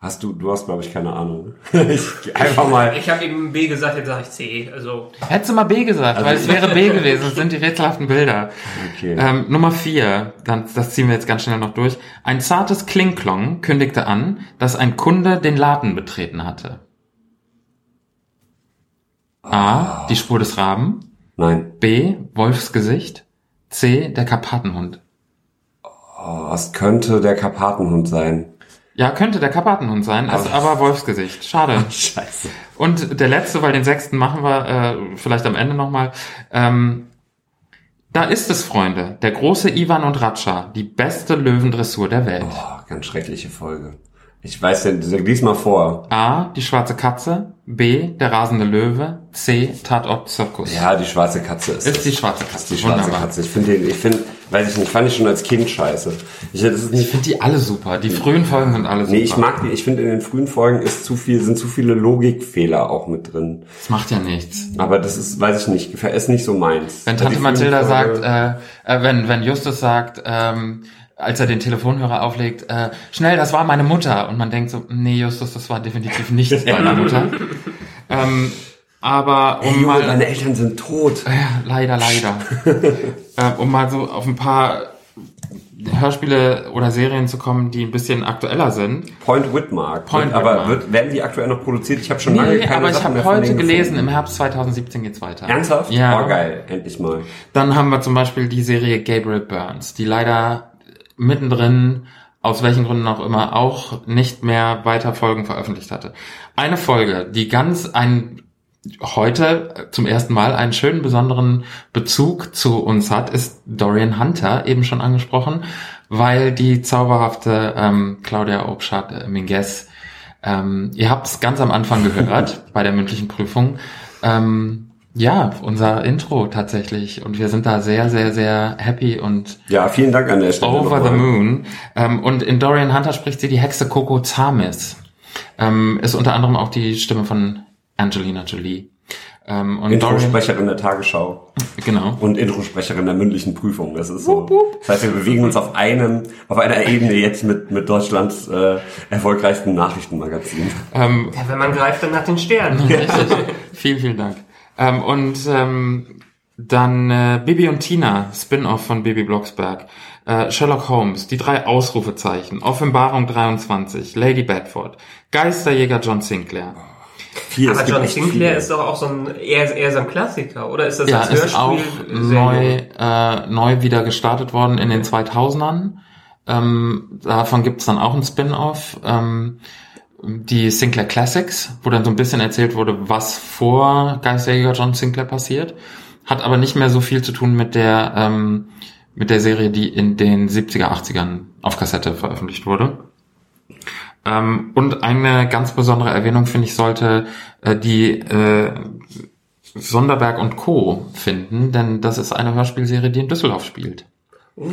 hast du, du hast glaube ich keine Ahnung. ich einfach mal. Ich habe eben B gesagt, jetzt sage ich C. Also Hättest du mal B gesagt, weil es wäre B gewesen. Es sind die rätselhaften Bilder. Okay. Ähm, Nummer vier, dann, das ziehen wir jetzt ganz schnell noch durch. Ein zartes Klingklong kündigte an, dass ein Kunde den Laden betreten hatte. A. Die Spur des Raben. Nein. B. Wolfsgesicht. C. Der Karpatenhund. Oh, was könnte der Karpatenhund sein? Ja, könnte der Karpatenhund sein, ist aber Wolfsgesicht. Schade. Scheiße. Und der letzte, weil den sechsten machen wir äh, vielleicht am Ende nochmal. Ähm, da ist es, Freunde. Der große Ivan und Ratscha. Die beste Löwendressur der Welt. Oh, ganz schreckliche Folge. Ich weiß ja, lies mal vor. A. Die schwarze Katze. B. Der rasende Löwe. C. Tatort Zirkus. Ja, die schwarze Katze ist. Ist die schwarze ist Katze. die schwarze Wunderbar. Katze. Ich finde ich finde, weiß ich nicht, fand ich schon als Kind scheiße. Ich, Ich finde die alle super. Die frühen Folgen sind alle super. nee, ich mag die, ich finde in den frühen Folgen ist zu viel, sind zu viele Logikfehler auch mit drin. Das macht ja nichts. Aber das ist, weiß ich nicht, ist nicht so meins. Wenn Tante Mathilda sagt, äh, äh, wenn, wenn Justus sagt, ähm, als er den Telefonhörer auflegt, äh, schnell, das war meine Mutter. Und man denkt so, nee, Justus, das war definitiv nicht deine Mutter. ähm, aber um Hey, mal, deine Eltern sind tot. ja, leider, leider. äh, um mal so auf ein paar Hörspiele oder Serien zu kommen, die ein bisschen aktueller sind. Point Whitmark. Point aber Whitmark. Wird, werden die aktuell noch produziert? Ich habe schon lange Nee, keine aber ich Sachen habe mehr von heute gelesen, gefunden. im Herbst 2017 geht's weiter. Ernsthaft? Ja. Oh, geil. Endlich mal. Dann haben wir zum Beispiel die Serie Gabriel Burns, die leider mittendrin, aus welchen Gründen auch immer, auch nicht mehr weiter Folgen veröffentlicht hatte. Eine Folge, die ganz ein heute zum ersten Mal einen schönen besonderen Bezug zu uns hat, ist Dorian Hunter, eben schon angesprochen, weil die zauberhafte ähm, Claudia Obschat äh, Minguez, ähm, ihr habt es ganz am Anfang gehört bei der mündlichen Prüfung, ähm, ja, unser Intro tatsächlich. Und wir sind da sehr, sehr, sehr happy und Ja, vielen Dank an der Stelle. over the nochmal. moon. Ähm, und in Dorian Hunter spricht sie die Hexe Coco Zamis. Ähm, ist unter anderem auch die Stimme von Angelina Jolie. Ähm, und Introsprecherin der Tagesschau genau. und Introsprecherin der mündlichen Prüfung. Das ist so. Das heißt, wir bewegen uns auf einem, auf einer Ebene jetzt mit, mit Deutschlands äh, erfolgreichsten Nachrichtenmagazin. Ähm, Ja, wenn man greift, dann nach den Sternen. Richtig. vielen, vielen Dank. Ähm, und ähm, dann äh, Bibi und Tina, Spin-off von Bibi Blocksberg. Äh, Sherlock Holmes, die drei Ausrufezeichen, Offenbarung 23, Lady Bedford, Geisterjäger John Sinclair. Viel, Aber gibt John echt Sinclair ist doch auch so ein, eher, eher so ein Klassiker, oder ist das Ja, als ist auch Hörspiel neu, äh, neu wieder gestartet worden in den 2000ern. Ähm, davon gibt's dann auch ein Spin-off. Ähm, die Sinclair Classics, wo dann so ein bisschen erzählt wurde, was vor Geisterjäger John Sinclair passiert. Hat aber nicht mehr so viel zu tun mit der, ähm, mit der Serie, die in den 70er, 80ern auf Kassette veröffentlicht wurde. Ähm, und eine ganz besondere Erwähnung, finde ich, sollte äh, die äh, Sonderberg und Co. finden, denn das ist eine Hörspielserie, die in Düsseldorf spielt.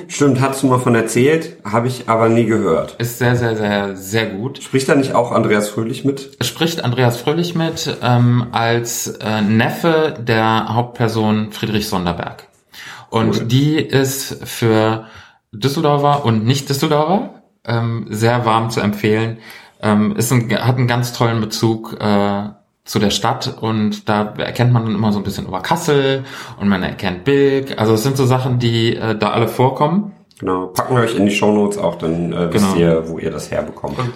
Stimmt, hast du mal von erzählt, habe ich aber nie gehört. Ist sehr, sehr, sehr, sehr gut. Spricht da nicht auch Andreas Fröhlich mit? Es spricht Andreas Fröhlich mit ähm, als äh, Neffe der Hauptperson Friedrich Sonderberg. Und Cool. die ist für Düsseldorfer und Nicht-Düsseldorfer ähm, sehr warm zu empfehlen. Ähm, ist ein, hat einen ganz tollen Bezug äh, zu der Stadt und da erkennt man dann immer so ein bisschen über Kassel und man erkennt Bilk. Also es sind so Sachen, die äh, da alle vorkommen. Genau, packen wir euch in die Shownotes auch, dann äh, wisst Genau. ihr, wo ihr das herbekommt. Und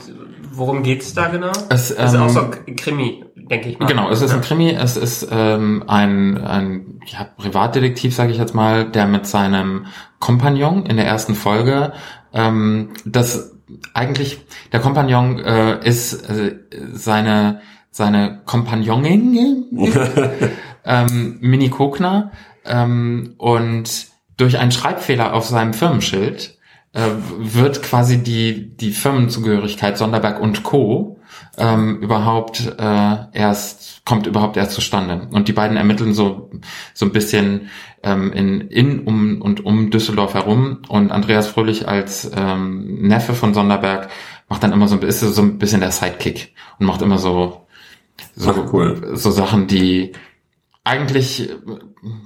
worum geht's da genau? Es, ähm, auch so ein Krimi, denke ich mal. Genau, es ist ein Krimi, es ist ähm, ein, ein ja, Privatdetektiv, sage ich jetzt mal, der mit seinem Kompagnon in der ersten Folge ähm, das eigentlich der Kompagnon äh, ist äh, seine seine Kompagnonin ähm, Mini Kogner ähm, und durch einen Schreibfehler auf seinem Firmenschild äh, wird quasi die die Firmenzugehörigkeit Sonderberg und Co. Ähm, überhaupt äh, erst kommt überhaupt erst zustande und die beiden ermitteln so so ein bisschen ähm, in in um und um Düsseldorf herum und Andreas Fröhlich als ähm, Neffe von Sonderberg macht dann immer so ein bisschen so ein bisschen der Sidekick und macht immer so so, Ach, cool. so Sachen, die eigentlich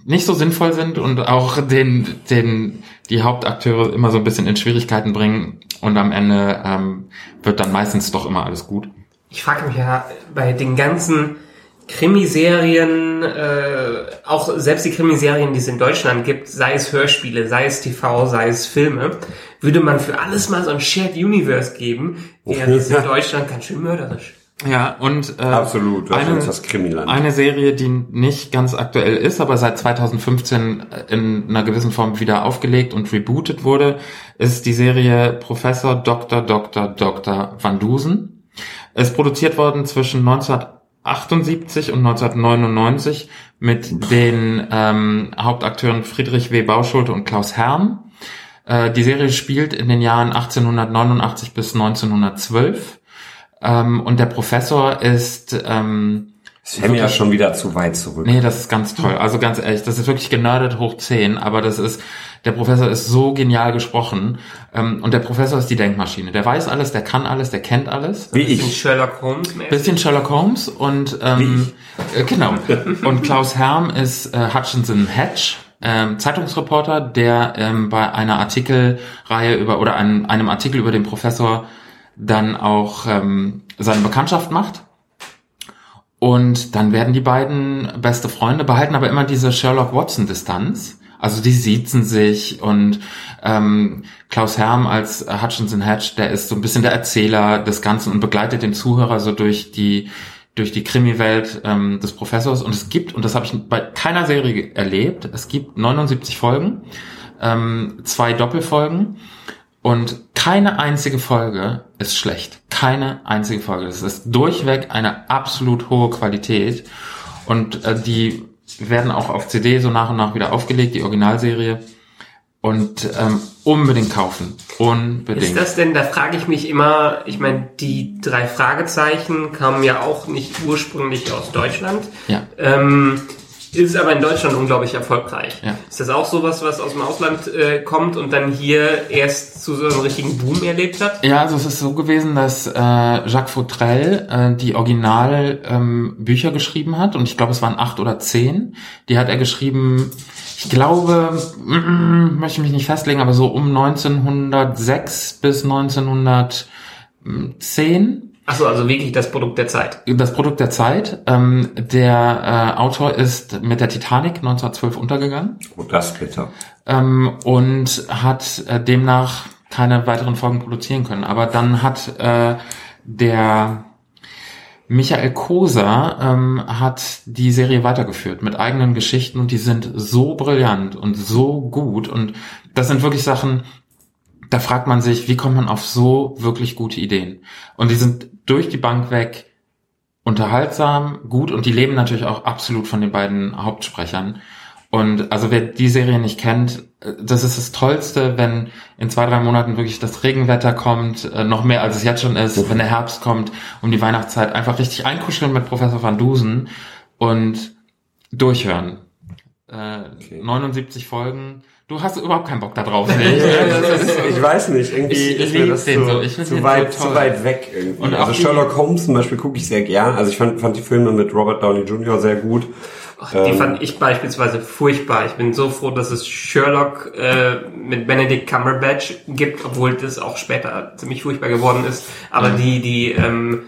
nicht so sinnvoll sind und auch den, den, die Hauptakteure immer so ein bisschen in Schwierigkeiten bringen und am Ende ähm, wird dann meistens doch immer alles gut. Ich frage mich ja bei den ganzen Krimiserien, äh, auch selbst die Krimiserien, die es in Deutschland gibt, sei es Hörspiele, sei es TV, sei es Filme, würde man für alles mal so ein Shared Universe geben, wäre es in Deutschland ganz schön mörderisch. Ja, und äh, Absolut, eine, ist das Krimiland. eine Serie, die nicht ganz aktuell ist, aber seit 2015 in einer gewissen Form wieder aufgelegt und rebootet wurde, ist die Serie Professor Dr. Dr. Dr. Van Dusen. Ist produziert worden zwischen 1978 und 1999 mit den ähm, Hauptakteuren Friedrich W. Bauschulte und Klaus Herm. Äh, die Serie spielt in den Jahren 1889 bis 1912. Ähm, und der Professor ist ähm, Das mir ja schon wieder zu weit zurück. Nee, das ist ganz toll. Also ganz ehrlich, das ist wirklich genördet hoch 10, aber das ist, der Professor ist so genial gesprochen. Ähm, und der Professor ist die Denkmaschine. Der weiß alles, der kann alles, der kennt alles. Wie Bisschen ich. Sherlock Holmes mäßig. Bisschen Sherlock Holmes und ähm, äh, genau. Und Klaus Herm ist äh, Hutchinson Hedge. ähm, Zeitungsreporter, der ähm, bei einer Artikelreihe über oder einem, einem Artikel über den Professor dann auch ähm, seine Bekanntschaft macht. Und dann werden die beiden beste Freunde, behalten aber immer diese Sherlock Watson-Distanz. Also die siezen sich und ähm, Klaus Herm als Hutchinson Hedge, der ist so ein bisschen der Erzähler des Ganzen und begleitet den Zuhörer so durch die durch die Krimi-Welt ähm, des Professors. Und es gibt, und das habe ich bei keiner Serie erlebt, es gibt 79 Folgen, ähm, zwei Doppelfolgen und keine einzige Folge ist schlecht. Keine einzige Folge. Das ist durchweg eine absolut hohe Qualität. Und äh, die werden auch auf CD so nach und nach wieder aufgelegt, die Originalserie. Und ähm, unbedingt kaufen. Unbedingt. Ist das denn, da frage ich mich immer, ich meine, die drei Fragezeichen kamen ja auch nicht ursprünglich aus Deutschland. Ja. Ähm, ist aber in Deutschland unglaublich erfolgreich. Ja. Ist das auch sowas, was aus dem Ausland äh, kommt und dann hier erst zu so einem richtigen Boom erlebt hat? Ja, also es ist so gewesen, dass äh, Jacques Fautrell äh, die Original ähm, geschrieben hat und ich glaube, es waren acht oder zehn. Die hat er geschrieben, ich glaube, mm, möchte mich nicht festlegen, aber so um 1906 bis 1910 Achso, also wirklich das Produkt der Zeit. das Produkt der Zeit. Ähm, der äh, Autor ist mit der Titanic 1912 untergegangen Oh, das bitter. ähm, und hat äh, demnach keine weiteren Folgen produzieren können. Aber dann hat äh, der Michael Koser ähm, hat die Serie weitergeführt mit eigenen Geschichten und die sind so brillant und so gut und das sind wirklich Sachen, da fragt man sich, wie kommt man auf so wirklich gute Ideen? Und die sind durch die Bank weg unterhaltsam, gut und die leben natürlich auch absolut von den beiden Hauptsprechern. Und also wer die Serie nicht kennt, äh, das ist das Tollste, wenn in zwei, drei Monaten wirklich das Regenwetter kommt, äh, noch mehr als es jetzt schon ist, wenn der Herbst kommt, um die Weihnachtszeit einfach richtig einkuscheln mit Professor Van Dusen und durchhören. Äh, 79 Folgen. Du hast überhaupt keinen Bock da drauf, ich. Das ist- ich weiß nicht, irgendwie Ich ist mir das den so, so. Ich find zu, weit, so zu weit weg irgendwie. Und also Sherlock Holmes zum Beispiel gucke ich sehr gern. Also ich fand, fand die Filme mit Robert Downey Jr. sehr gut. Ach, die Ähm. fand ich beispielsweise furchtbar. Ich bin so froh, dass es Sherlock äh, mit Benedict Cumberbatch gibt, obwohl das auch später ziemlich furchtbar geworden ist. Aber die, die ähm,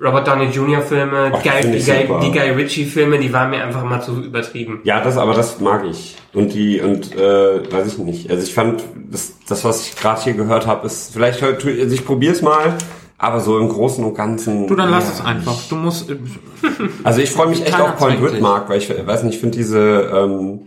Robert Downey Jr. Filme, Ach, die Guy, die, Guy, die Guy Ritchie Filme, die waren mir einfach mal zu übertrieben. Ja, das, aber das mag ich. Und die, und äh, weiß ich nicht. Also ich fand, das, das was ich gerade hier gehört habe, ist vielleicht heute, also ich probier's mal, aber so im Großen und Ganzen. Du, dann lass ja, es einfach. Du musst, äh, Also ich freue mich echt auf Point. Whitmark, weil ich weiß nicht, ich finde diese, ähm,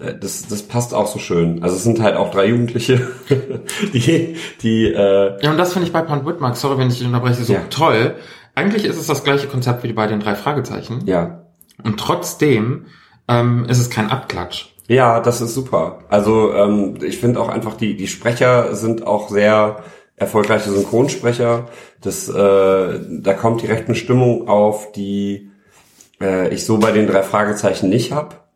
äh, das, das passt auch so schön. Also es sind halt auch drei Jugendliche, die, die, äh, Ja, und das finde ich bei Pont Whitmark, sorry, wenn ich dich unterbreche, so Ja. toll. Eigentlich ist es das gleiche Konzept wie bei den drei Fragezeichen. ja, Und trotzdem ähm, ist es kein Abklatsch. Ja, das ist super. Also ähm, ich finde auch einfach, die, die Sprecher sind auch sehr erfolgreiche Synchronsprecher. Das, äh, da kommt direkt eine Stimmung auf, die äh, ich so bei den drei Fragezeichen nicht hab.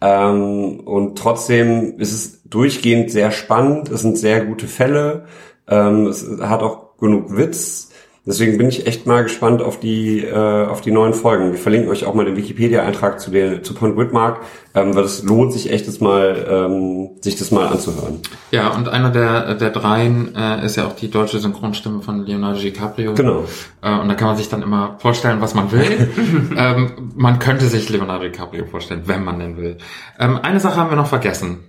Ähm, und trotzdem ist es durchgehend sehr spannend. Es sind sehr gute Fälle. Ähm, es hat auch genug Witz. Deswegen bin ich echt mal gespannt auf die äh, auf die neuen Folgen. Wir verlinken euch auch mal den Wikipedia-Eintrag zu der zu Point Whitmark, ähm, weil es lohnt sich echt, das mal ähm, sich das mal anzuhören. Ja, und einer der, der dreien äh, ist ja auch die deutsche Synchronstimme von Leonardo DiCaprio. Genau. Äh, und da kann man sich dann immer vorstellen, was man will. ähm, man könnte sich Leonardo DiCaprio vorstellen, wenn man denn will. Ähm, eine Sache haben wir noch vergessen.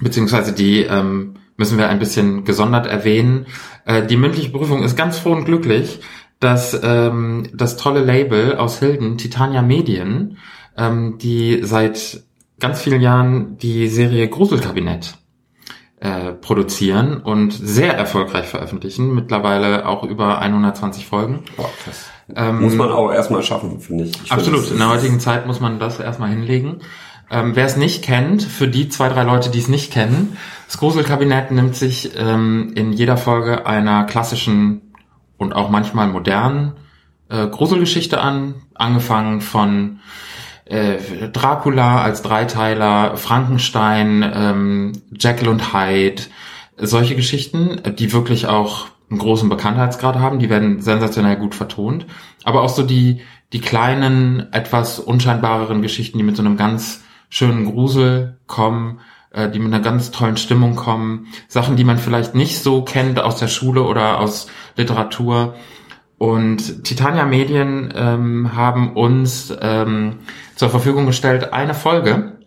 Beziehungsweise die ähm, müssen wir ein bisschen gesondert erwähnen. Äh, die mündliche Prüfung ist ganz froh und glücklich, dass ähm, das tolle Label aus Hilden, Titania Medien, ähm, die seit ganz vielen Jahren die Serie Gruselkabinett äh, produzieren und sehr erfolgreich veröffentlichen. Mittlerweile auch über 120 Folgen. Boah, krass. Ähm, Muss man auch erstmal schaffen, finde ich. ich Absolut. das In der heutigen Zeit muss man das erstmal hinlegen. Ähm, Wer es nicht kennt, für die zwei, drei Leute, die es nicht kennen, das Gruselkabinett nimmt sich ähm, in jeder Folge einer klassischen und auch manchmal modernen äh, Gruselgeschichte an, angefangen von äh, Dracula als Dreiteiler, Frankenstein, ähm, Jekyll und Hyde, solche Geschichten, die wirklich auch einen großen Bekanntheitsgrad haben, die werden sensationell gut vertont, aber auch so die, die kleinen, etwas unscheinbareren Geschichten, die mit so einem ganz schönen Grusel kommen, äh, die mit einer ganz tollen Stimmung kommen, Sachen, die man vielleicht nicht so kennt aus der Schule oder aus Literatur. Und Titania Medien ähm, haben uns ähm, zur Verfügung gestellt eine Folge,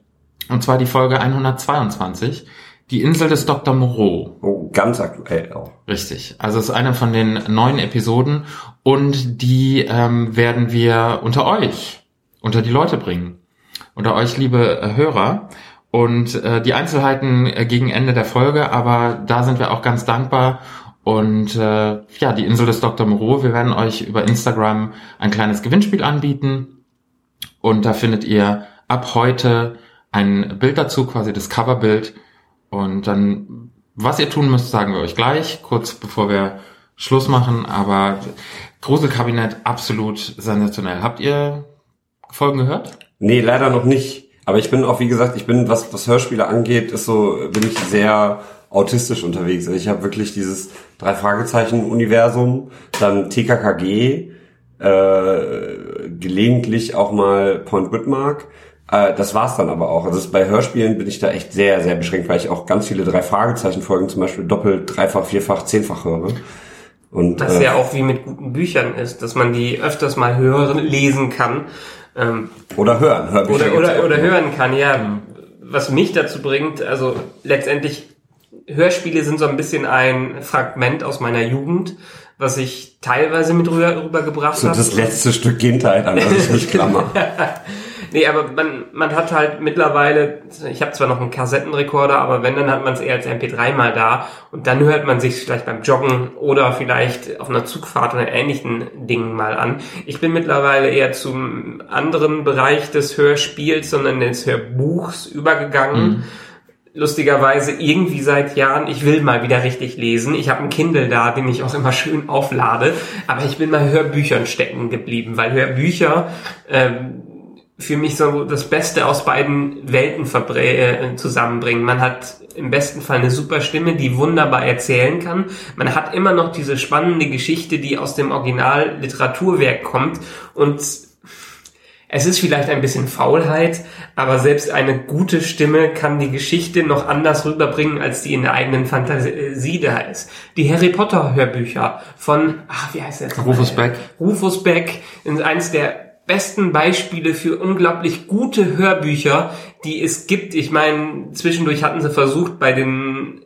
und zwar die Folge 122, die Insel des Dr. Moreau. Oh, ganz aktuell auch. Richtig. Also es ist eine von den neuen Episoden und die ähm, werden wir unter euch, unter die Leute bringen. Unter euch, liebe äh, Hörer. Und äh, die Einzelheiten äh, gegen Ende der Folge, aber da sind wir auch ganz dankbar. Und äh, ja, die Insel des Dr. Moreau, wir werden euch über Instagram ein kleines Gewinnspiel anbieten. Und da findet ihr ab heute ein Bild dazu, quasi das Coverbild. Und dann, was ihr tun müsst, sagen wir euch gleich, kurz bevor wir Schluss machen. Aber Gruselkabinett absolut sensationell. Habt ihr Folgen gehört? Nee, leider noch nicht. Aber ich bin auch, wie gesagt, ich bin, was, was Hörspiele angeht, ist so, bin ich sehr autistisch unterwegs. Also ich habe wirklich dieses drei Fragezeichen Universum, dann TKKG, äh, gelegentlich auch mal Point Whitmark. Äh, das war's dann aber auch. Also bei Hörspielen bin ich da echt sehr, sehr beschränkt, weil ich auch ganz viele drei Fragezeichen Folgen zum Beispiel doppelt, dreifach, vierfach, zehnfach höre. Und, Was äh, ja auch wie mit guten Büchern ist, dass man die öfters mal hören, lesen kann. Ähm, oder hören, Hörbücher oder, oder, oder hören kann, ja. Was mich dazu bringt, also letztendlich, Hörspiele sind so ein bisschen ein Fragment aus meiner Jugend, was ich teilweise mit rüber, rübergebracht So habe. das letzte Stück Kindheit, an das ich mich klammer. Nee, aber man, man hat halt mittlerweile, ich habe zwar noch einen Kassettenrekorder, aber wenn, dann hat man es eher als MP3 mal da und dann hört man sich vielleicht beim Joggen oder vielleicht auf einer Zugfahrt oder ähnlichen Dingen mal an. Ich bin mittlerweile eher zum anderen Bereich des Hörspiels, sondern des Hörbuchs übergegangen. Lustigerweise irgendwie seit Jahren, ich will mal wieder richtig lesen. Ich habe einen Kindle da, den ich auch immer schön auflade, aber ich bin bei Hörbüchern stecken geblieben, weil Hörbücher ähm, für mich so das Beste aus beiden Welten äh, zusammenbringen. Man hat im besten Fall eine super Stimme, die wunderbar erzählen kann. Man hat immer noch diese spannende Geschichte, die aus dem Original Literaturwerk kommt und es ist vielleicht ein bisschen Faulheit, aber selbst eine gute Stimme kann die Geschichte noch anders rüberbringen, als die in der eigenen Fantasie da ist. Die Harry Potter Hörbücher von, ach, wie heißt der? Rufus? Beck. Rufus Beck ist eins der besten Beispiele für unglaublich gute Hörbücher, die es gibt. Ich meine, zwischendurch hatten sie versucht, bei den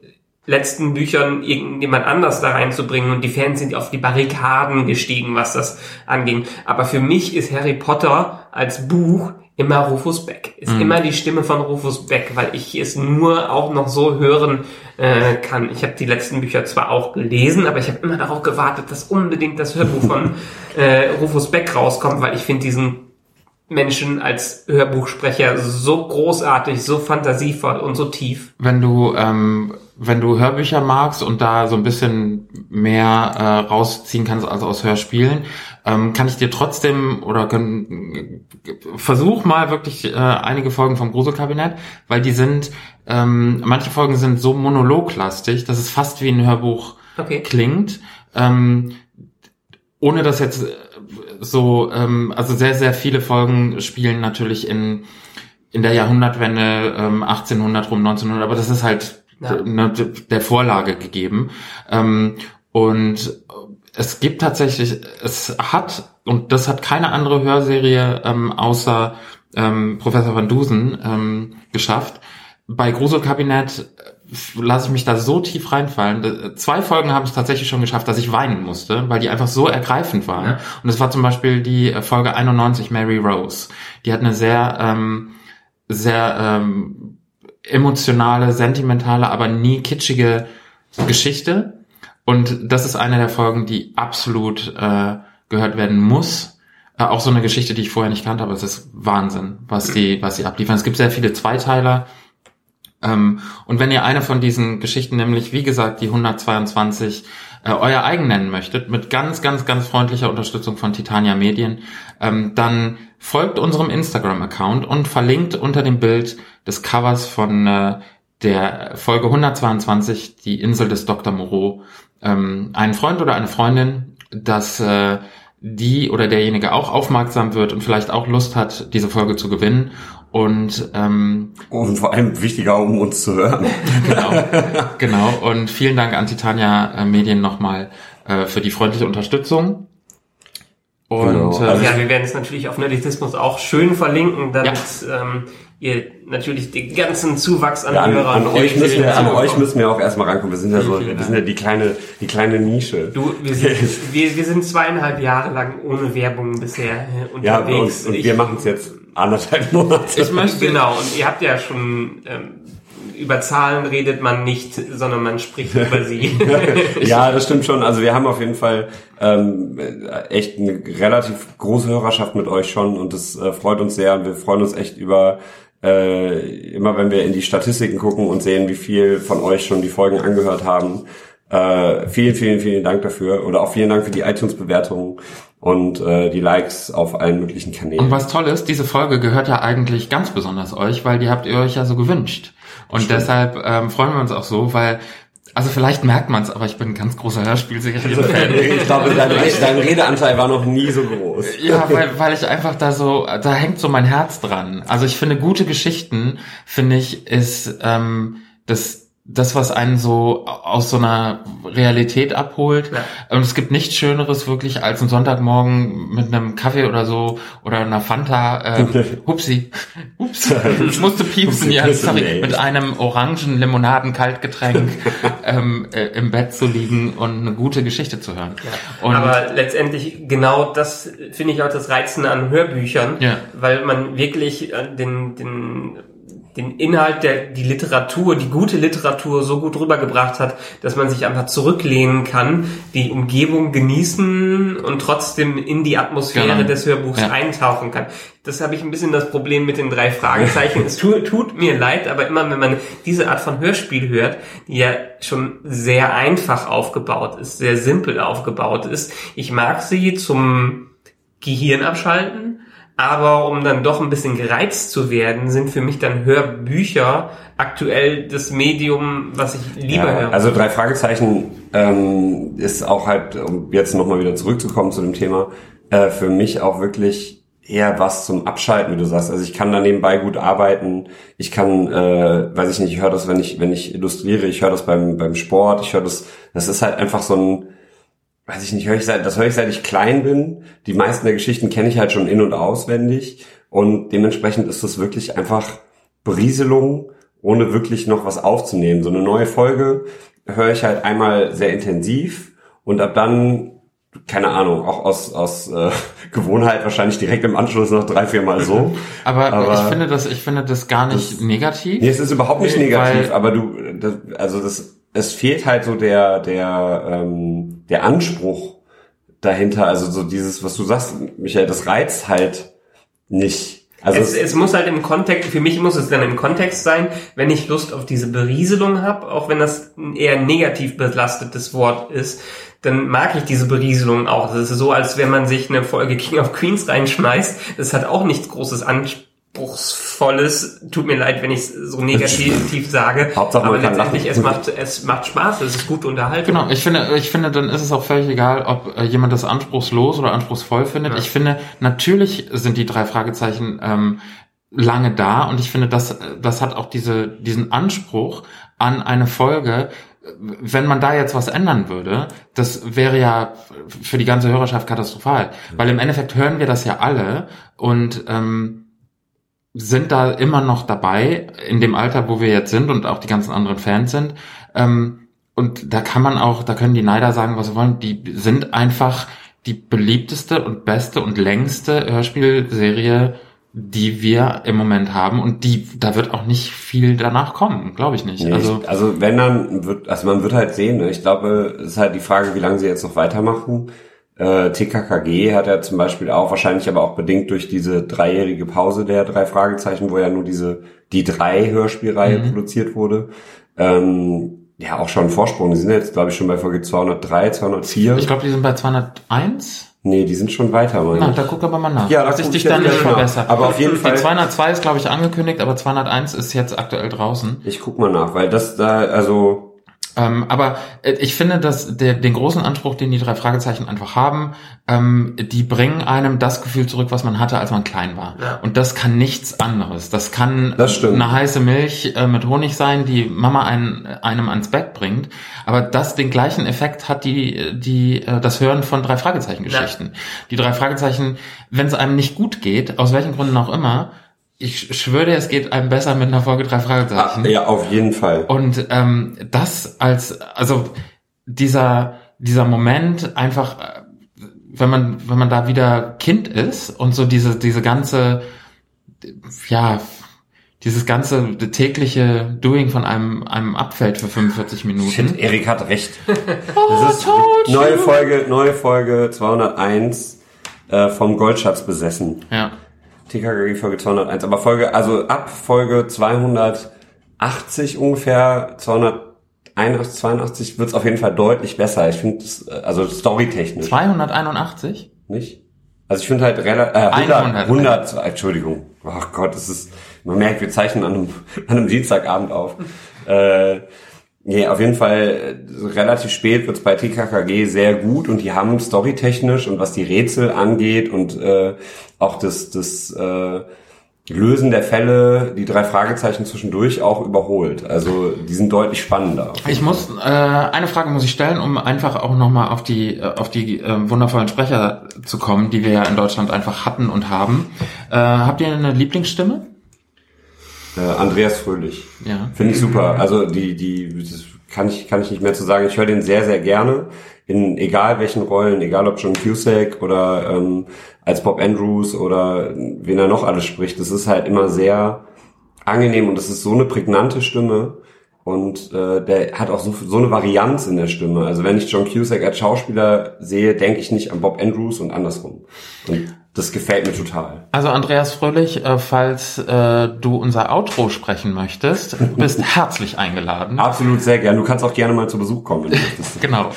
letzten Büchern irgendjemand anders da reinzubringen und die Fans sind auf die Barrikaden gestiegen, was das anging. Aber für mich ist Harry Potter als Buch immer Rufus Beck. Ist immer die Stimme von Rufus Beck, weil ich es nur auch noch so hören äh, kann. Ich habe die letzten Bücher zwar auch gelesen, aber ich habe immer darauf gewartet, dass unbedingt das Hörbuch von äh, Rufus Beck rauskommt, weil ich finde diesen Menschen als Hörbuchsprecher so großartig, so fantasievoll und so tief. Wenn du, ähm, wenn du Hörbücher magst und da so ein bisschen mehr äh, rausziehen kannst als aus Hörspielen, ähm, kann ich dir trotzdem oder können, versuch mal wirklich äh, einige Folgen vom Gruselkabinett, weil die sind, ähm, manche Folgen sind so monologlastig, dass es fast wie ein Hörbuch Okay. klingt. Ähm, ohne dass jetzt äh, so, ähm, also sehr, sehr viele Folgen spielen natürlich in, in der Jahrhundertwende ähm, 1800 rum, 1900, aber das ist halt Ja. ne, der Vorlage gegeben. Ähm, und es gibt tatsächlich, es hat, und das hat keine andere Hörserie ähm, außer ähm, Professor Van Dusen ähm, geschafft. Bei Gruselkabinett äh, lasse ich mich da so tief reinfallen. Da- Zwei Folgen habe ich tatsächlich schon geschafft, dass ich weinen musste, weil die einfach so ergreifend waren. Ja. Und das war zum Beispiel die äh, Folge 91 Mary Rose. Die hat eine sehr, ähm, sehr ähm, emotionale, sentimentale, aber nie kitschige Geschichte. Und das ist eine der Folgen, die absolut äh, gehört werden muss. Äh, auch so eine Geschichte, die ich vorher nicht kannte, aber es ist Wahnsinn, was die, was sie abliefern. Es gibt sehr viele Zweiteiler. Ähm, und wenn ihr eine von diesen Geschichten, nämlich wie gesagt die 122, äh, euer eigen nennen möchtet, mit ganz, ganz, ganz freundlicher Unterstützung von Titania Medien, ähm, dann folgt unserem Instagram-Account und verlinkt unter dem Bild des Covers von äh, der Folge 122, die Insel des Dr. Moreau, ähm, einen Freund oder eine Freundin, dass äh, die oder derjenige auch aufmerksam wird und vielleicht auch Lust hat, diese Folge zu gewinnen. Und ähm, Und vor allem wichtiger, um uns zu hören. genau, genau. Und vielen Dank an Titania äh, Medien nochmal äh, für die freundliche Unterstützung. Und Genau. äh, Also Ja, wir werden es natürlich auf Nerdizismus auch schön verlinken, damit ähm, ihr natürlich den ganzen Zuwachs an Ja, an, Hörern an, euch müssen wir, an euch müssen wir auch erstmal rankommen. Wir sind ja so, wir sind ja die kleine, die kleine Nische. Du, wir sind, wir, wir sind zweieinhalb Jahre lang ohne Werbung bisher äh, ja, und, unterwegs. und Ich- wir machen es jetzt anderthalb Monate. ich möchte Genau, und ihr habt ja schon ähm, über Zahlen redet man nicht, sondern man spricht über sie. ja, das stimmt schon. Also wir haben auf jeden Fall ähm, echt eine relativ große Hörerschaft mit euch schon und das äh, freut uns sehr und wir freuen uns echt über äh, immer wenn wir in die Statistiken gucken und sehen, wie viel von euch schon die Folgen angehört haben. Äh, vielen, vielen, vielen Dank dafür oder auch vielen Dank für die iTunes-Bewertungen und äh, die Likes auf allen möglichen Kanälen. Und was toll ist, diese Folge gehört ja eigentlich ganz besonders euch, weil die habt ihr euch ja so gewünscht. Und deshalb ähm, freuen wir uns auch so, weil, also vielleicht merkt man es, aber ich bin ein ganz großer Hörspielserien-Fan. ich glaube, dein, dein Redeanteil war noch nie so groß. Ja, weil, weil ich einfach da so, da hängt so mein Herz dran. Also ich finde, gute Geschichten, finde ich, ist ähm, das, das, was einen so aus so einer Realität abholt. Und es gibt nichts Schöneres wirklich als einen Sonntagmorgen mit einem Kaffee oder so oder einer Fanta, ähm, hupsi, ups, ich musste piepsen, ja, sorry, mit einem orangen Limonaden-Kaltgetränk ähm, äh, im Bett zu liegen und eine gute Geschichte zu hören. Und Aber letztendlich genau das finde ich auch das Reizende an Hörbüchern, Ja. weil man wirklich äh, den, den, den Inhalt der, die Literatur, die gute Literatur so gut rübergebracht hat, dass man sich einfach zurücklehnen kann, die Umgebung genießen und trotzdem in die Atmosphäre Genau. des Hörbuchs Ja. eintauchen kann. Das habe ich ein bisschen das Problem mit den drei Fragezeichen. es tut, tut mir leid, aber immer wenn man diese Art von Hörspiel hört, die ja schon sehr einfach aufgebaut ist, sehr simpel aufgebaut ist, ich mag sie zum Gehirn abschalten, aber um dann doch ein bisschen gereizt zu werden, sind für mich dann Hörbücher aktuell das Medium, was ich lieber Ja, höre. also drei Fragezeichen ähm, ist auch halt, um jetzt nochmal wieder zurückzukommen zu dem Thema, äh, für mich auch wirklich eher was zum Abschalten, wie du sagst. Also ich kann da nebenbei gut arbeiten. Ich kann, äh, weiß ich nicht, ich höre das, wenn ich, wenn ich illustriere, ich höre das beim, beim Sport, ich höre das, das ist halt einfach so ein, weiß ich nicht, höre ich seit, das höre ich seit ich klein bin. Die meisten der Geschichten kenne ich halt schon in- und auswendig. Und dementsprechend ist das wirklich einfach Berieselung, ohne wirklich noch was aufzunehmen. So eine neue Folge höre ich halt einmal sehr intensiv und ab dann, keine Ahnung, auch aus, aus äh, Gewohnheit wahrscheinlich direkt im Anschluss noch drei, vier Mal so. Aber, Aber ich finde das, ich finde das gar nicht negativ. Nee, es ist überhaupt nicht negativ, aber du, das, also das, es fehlt halt so der, der, ähm, der Anspruch dahinter, also so dieses, was du sagst, Michael, das reizt halt nicht. Also es, es muss halt im Kontext, für mich muss es dann im Kontext sein, wenn ich Lust auf diese Berieselung habe, auch wenn das ein eher negativ belastetes Wort ist, dann mag ich diese Berieselung auch. Das ist so, als wenn man sich eine Folge King of Queens reinschmeißt. Das hat auch nichts großes Anspruchsvolles. Tut mir leid, wenn ich es so negativ sage. Hauptsache, aber letztendlich, es macht, es macht Spaß, es ist gute Unterhaltung. Genau, ich finde, ich finde, dann ist es auch völlig egal, ob äh, jemand das anspruchslos oder anspruchsvoll findet. Ich finde, natürlich sind die drei Fragezeichen ähm, lange da und ich finde, das, das hat auch diese, diesen Anspruch an eine Folge. Wenn man da jetzt was ändern würde, das wäre ja für die ganze Hörerschaft katastrophal. Weil im Endeffekt hören wir das ja alle und ähm, sind da immer noch dabei, in dem Alter, wo wir jetzt sind und auch die ganzen anderen Fans sind. Ähm, und da kann man auch, da können die Neider sagen, was sie wollen, die sind einfach die beliebteste und beste und längste Hörspielserie, die wir im Moment haben. Und die, da wird auch nicht viel danach kommen, glaube ich nicht. Nee, also, ich, also wenn dann wird, also man wird halt sehen, ne? ich glaube, es ist halt die Frage, wie lange sie jetzt noch weitermachen. Äh, TKKG hat ja zum Beispiel auch, wahrscheinlich aber auch bedingt durch diese dreijährige Pause der drei Fragezeichen, wo ja nur diese, die drei Hörspielreihe Mhm. produziert wurde, ähm, ja auch schon einen Vorsprung. Die sind jetzt, glaube ich, schon bei Folge 203, 204. ich glaube, die sind bei 201. nee, die sind schon weiter, meine Na, ich. da guck aber mal nach. Ja, da dass ich dich ich dann nicht nach. verbessere. Aber auf jeden die Fall- 202 ist, glaube ich, angekündigt, aber 201 ist jetzt aktuell draußen. Ich guck mal nach, weil das da, also Ähm, aber äh, ich finde, dass der, den großen Anspruch, den die drei Fragezeichen einfach haben, ähm, die bringen einem das Gefühl zurück, was man hatte, als man klein war. Ja. Und das kann nichts anderes. Das kann Das eine heiße Milch äh, mit Honig sein, die Mama einen, einem ans Bett bringt. Aber das den gleichen Effekt hat die, die äh, das Hören von drei Fragezeichen-Geschichten. Die drei Fragezeichen, wenn es einem nicht gut geht, aus welchen Gründen auch immer, ich schwöre dir, es geht einem besser mit einer Folge drei Fragezeichen. Ah, ja, auf jeden Fall. Und ähm, das als, also dieser, dieser Moment einfach, äh, wenn man, wenn man da wieder Kind ist und so diese, diese ganze, ja, dieses ganze tägliche Doing von einem, einem abfällt für 45 Minuten. Shit, Erik hat recht. Oh, Das ist neue Folge, neue Folge 201 äh, vom Goldschatz besessen. Ja. TKKG Folge 201. Aber Folge, also ab Folge 280 ungefähr, 281, 82 wird's auf jeden Fall deutlich besser. Ich finde, also storytechnisch, 281? nicht? Also ich finde halt relativ, äh, 100, 100. 100, Entschuldigung. Ach Gott, es ist, man merkt, wir zeichnen an einem, an einem Dienstagabend auf. äh, Nee, auf jeden Fall äh, relativ spät wird's bei TKKG sehr gut und die haben storytechnisch und was die Rätsel angeht und äh, auch das, das äh, Lösen der Fälle, die drei Fragezeichen zwischendurch auch überholt. Also die sind deutlich spannender. Ich muss äh, eine Frage muss ich stellen, um einfach auch nochmal auf die äh, auf die äh, wundervollen Sprecher zu kommen, die wir ja in Deutschland einfach hatten und haben. Äh, habt ihr eine Lieblingsstimme? Äh, Andreas Fröhlich. Ja. Finde ich super. Also die, die, das kann ich, kann ich nicht mehr zu sagen. Ich höre den sehr, sehr gerne. In egal welchen Rollen, egal ob John Cusack oder ähm, als Bob Andrews oder wen er noch alles spricht. Das ist halt immer sehr angenehm und das ist so eine prägnante Stimme. Und äh, der hat auch so, so eine Varianz in der Stimme. Also wenn ich John Cusack als Schauspieler sehe, denke ich nicht an Bob Andrews und andersrum. Und das gefällt mir total. Also Andreas Fröhlich, äh, falls äh, du unser Outro sprechen möchtest, bist herzlich eingeladen. Absolut sehr gern. Du kannst auch gerne mal zu Besuch kommen, wenn du möchtest. Genau.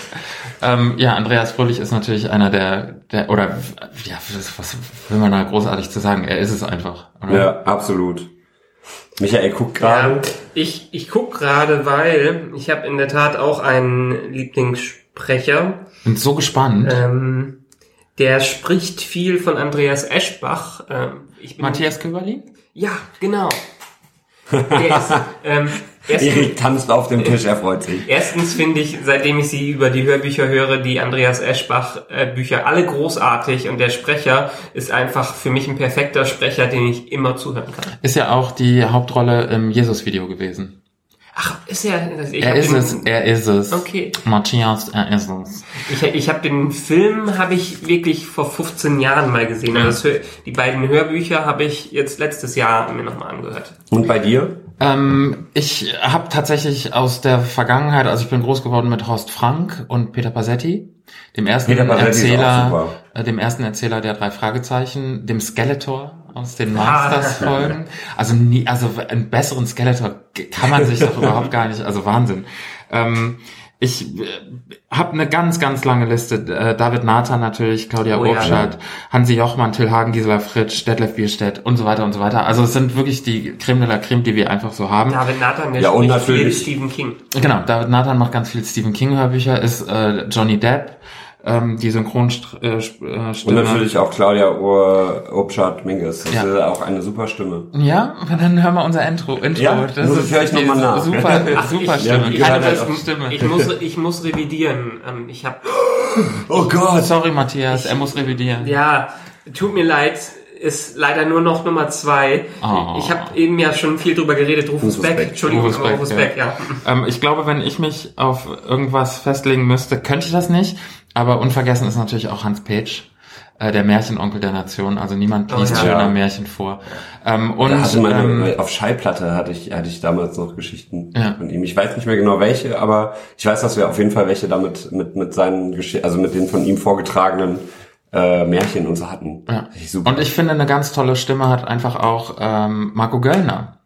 Ähm, ja, Andreas Fröhlich ist natürlich einer der, der oder ja, was, was will man da großartig zu sagen? Er ist es einfach. Oder? Ja, absolut. Michael guckt gerade. Ja, ich, ich guck gerade, weil ich habe in der Tat auch einen Lieblingssprecher. Bin so gespannt. Ähm, der spricht viel von Andreas Eschbach. Ähm, ich bin, Matthias Köberlin? Ja, genau. Der ist, ähm, erstens, Erik tanzt auf dem Tisch, er freut sich. erstens finde ich, seitdem ich sie über die Hörbücher höre, die Andreas Eschbach äh, Bücher alle großartig und der Sprecher ist einfach für mich ein perfekter Sprecher, den ich immer zuhören kann. Ist ja auch die Hauptrolle im Jesus-Video gewesen. Ach, ist er? Ich Er ist den, es, er ist es. Okay. Matthias, er ist es. Ich, ich habe den Film habe ich wirklich vor 15 Jahren mal gesehen. Das, Hör- die beiden Hörbücher habe ich jetzt letztes Jahr mir nochmal angehört. Und bei dir? Ähm, ich habe tatsächlich aus der Vergangenheit, also ich bin groß geworden mit Horst Frank und Peter Passetti, dem ersten Peter Passetti ist auch Erzähler, super. äh, dem ersten Erzähler der drei Fragezeichen, dem Skeletor aus den. Masters-Folgen. Also nie, also einen besseren Skeletor kann man sich doch überhaupt gar nicht, also Wahnsinn. Ähm, ich äh, habe eine ganz, ganz lange Liste. Äh, David Nathan natürlich, Claudia Oh ja. Obstadt, Hansi Jochmann, Till Hagen, Gisela Fritsch, Detlef Bierstedt und so weiter und so weiter. Also es sind wirklich die Creme de la Creme, die wir einfach so haben. David Nathan, Ja, und viel natürlich- Stephen King. Genau, David Nathan macht ganz viel Stephen King Hörbücher, ist äh, Johnny Depp, ähm, die Synchronstimme. Äh, äh, Und natürlich auch Claudia Obschat Minges. Das Ja. ist auch eine super Stimme. Ja, dann hören wir unser Intro. Intro. Ja, muss ich vielleicht noch die mal nach. Super, super ich, Stimme. Ich, halt bessere ich, Stimme. ich, muss, ich muss revidieren. Ähm, Ich habe Oh Gott! Sorry, Matthias, er muss revidieren. Ja, tut mir leid, ist leider nur noch Nummer zwei. Oh. Ich habe eben ja schon viel drüber geredet. Rufus, Rufus Beck. Beck. Entschuldigung, Rufus Beck, Rufus ja. Beck, ja. Ähm, ich glaube, wenn ich mich auf irgendwas festlegen müsste, könnte ich das nicht. Aber unvergessen ist natürlich auch Hans Page, äh, der Märchenonkel der Nation. Also niemand liest ja. schöner Ja. Märchen vor. Ähm, und Da hatte meine, ähm, auf Schallplatte hatte ich, hatte ich damals noch Geschichten Ja. von ihm. Ich weiß nicht mehr genau welche, aber ich weiß, dass wir auf jeden Fall welche damit mit, mit seinen Geschichten, also mit den von ihm vorgetragenen äh, Märchen und so hatten. Ja. Und ich finde, eine ganz tolle Stimme hat einfach auch ähm, Marco Göllner.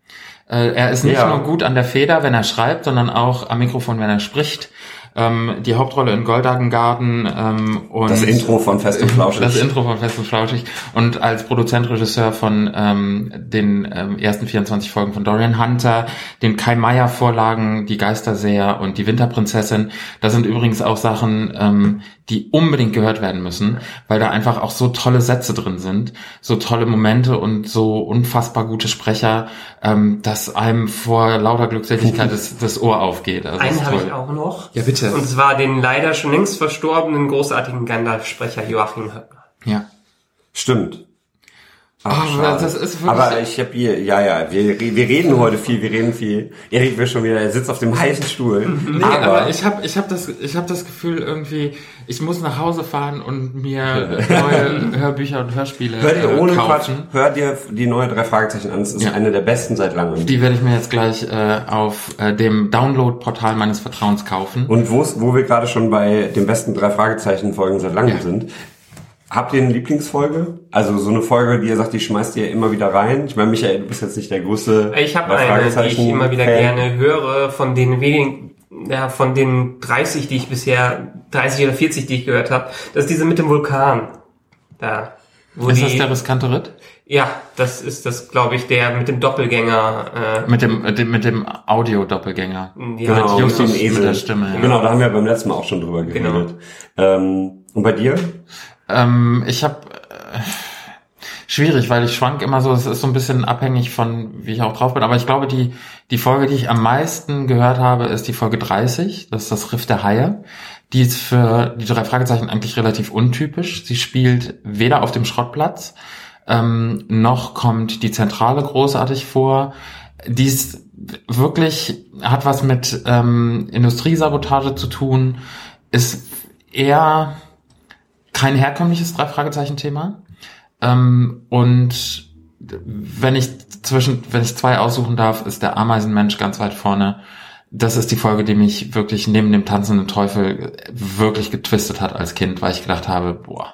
Äh, er ist nicht Ja. nur gut an der Feder, wenn er schreibt, sondern auch am Mikrofon, wenn er spricht. Ähm, die Hauptrolle in Goldagengarten ähm, und Das Intro von Fest und Flauschig. Das Intro von Fest und Flauschig und als Produzent, Regisseur von ähm, den ähm, ersten 24 Folgen von Dorian Hunter, den Kai Meier Vorlagen, die Geisterseher und die Winterprinzessin. Das sind übrigens auch Sachen, ähm, die unbedingt gehört werden müssen, weil da einfach auch so tolle Sätze drin sind, so tolle Momente und so unfassbar gute Sprecher, ähm, dass einem vor lauter Glückseligkeit das, das Ohr aufgeht. Also Einen habe ich auch noch. Ja, bitte. Und zwar den leider schon längst verstorbenen großartigen Gandalf-Sprecher Joachim Höppner. Ja. Stimmt. Ach, Oh, schade. das ist wirklich- Aber ich habe hier, ja, ja, wir, wir reden heute viel, wir reden viel. Erik will schon wieder, er sitzt auf dem heißen Stuhl. Nee, aber, ich habe ich hab das, ich hab das Gefühl irgendwie, ich muss nach Hause fahren und mir neue Hörbücher und Hörspiele hör dir äh, ohne Quatsch, kaufen. hör dir die neue drei Fragezeichen an. Es ist Ja. eine der besten seit langem. Die werde ich mir jetzt gleich äh, auf äh, dem Download-Portal meines Vertrauens kaufen. Und wo wir gerade schon bei den besten drei Fragezeichen Folgen seit langem Ja. sind. Habt ihr eine Lieblingsfolge? Also so eine Folge, die ihr sagt, die schmeißt ihr immer wieder rein? Ich meine, Michael, du bist jetzt nicht der größte Ich habe eine, die ich Fragezeichen immer wieder Fan. gerne höre, von den wenigen, ja, von den 30, die ich bisher, 30 oder 40, die ich gehört habe. Das ist diese mit dem Vulkan. Da. Wo ist die, das der riskante Ritt? ja, das ist das, glaube ich, der mit dem Doppelgänger. Äh, Mit dem, äh, dem mit dem Audio-Doppelgänger. ja, Genau, Justus mit dem mit Esel. der Stimme, ja. Genau, da haben wir beim letzten Mal auch schon drüber geredet. Ähm, und bei dir? Ähm, ich habe äh, schwierig, weil ich schwank immer so. Es ist so ein bisschen abhängig von, wie ich auch drauf bin. Aber ich glaube, die die Folge, die ich am meisten gehört habe, ist die Folge 30. Das ist das Riff der Haie. Die ist für die drei Fragezeichen eigentlich relativ untypisch. Sie spielt weder auf dem Schrottplatz ähm, noch kommt die Zentrale großartig vor. Die ist wirklich hat was mit ähm, Industriesabotage zu tun. Ist eher kein herkömmliches Drei-Fragezeichen-Thema. Ähm, und wenn ich zwischen, wenn ich zwei aussuchen darf, ist der Ameisenmensch ganz weit vorne. Das ist die Folge, die mich wirklich neben dem tanzenden Teufel wirklich getwistet hat als Kind, weil ich gedacht habe, boah,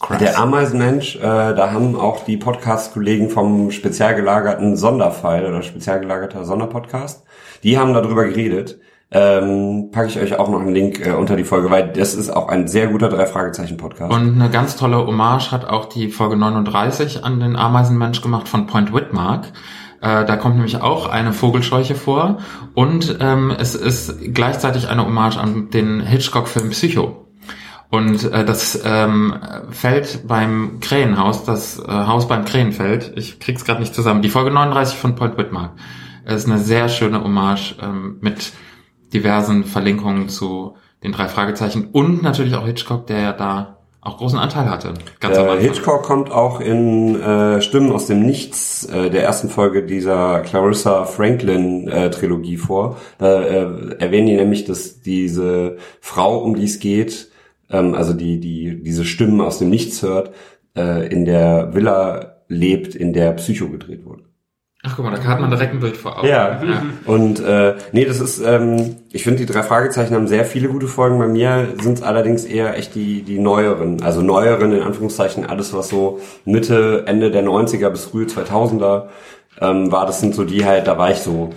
krass. Der Ameisenmensch, äh, da haben auch die Podcast-Kollegen vom spezial gelagerten Sonderfall oder spezial gelagerter Sonderpodcast, die haben darüber geredet. Ähm, packe ich euch auch noch einen Link äh, unter die Folge, weil das ist auch ein sehr guter Drei-Fragezeichen-Podcast. Und eine ganz tolle Hommage hat auch die Folge 39 an den Ameisenmensch gemacht von Point Whitmark. Äh, da kommt nämlich auch eine Vogelscheuche vor. Und ähm, es ist gleichzeitig eine Hommage an den Hitchcock-Film Psycho. Und äh, das ähm, Feld beim Krähenhaus, das äh, Haus beim Krähenfeld, ich krieg's gerade nicht zusammen, die Folge 39 von Point Whitmark, ist eine sehr schöne Hommage ähm, mit diversen Verlinkungen zu den drei Fragezeichen. Und natürlich auch Hitchcock, der ja da auch großen Anteil hatte. Ganz am Äh, Anfang. Hitchcock kommt auch in äh, Stimmen aus dem Nichts äh, der ersten Folge dieser Clarissa Franklin äh, Trilogie vor. Da äh, erwähnen die nämlich, dass diese Frau, um die es geht, ähm, also die die diese Stimmen aus dem Nichts hört, äh, in der Villa lebt, in der Psycho gedreht wurde. Ach guck mal, da hat man direkt ein Bild vor Augen. Ja. Und äh, nee, das ist, ähm, ich finde, die drei Fragezeichen haben sehr viele gute Folgen. Bei mir sind es allerdings eher echt die, die neueren. Also neueren, in Anführungszeichen, alles, was so Mitte, Ende der 90er bis frühe 2000er ähm, war. Das sind so die halt, da war ich so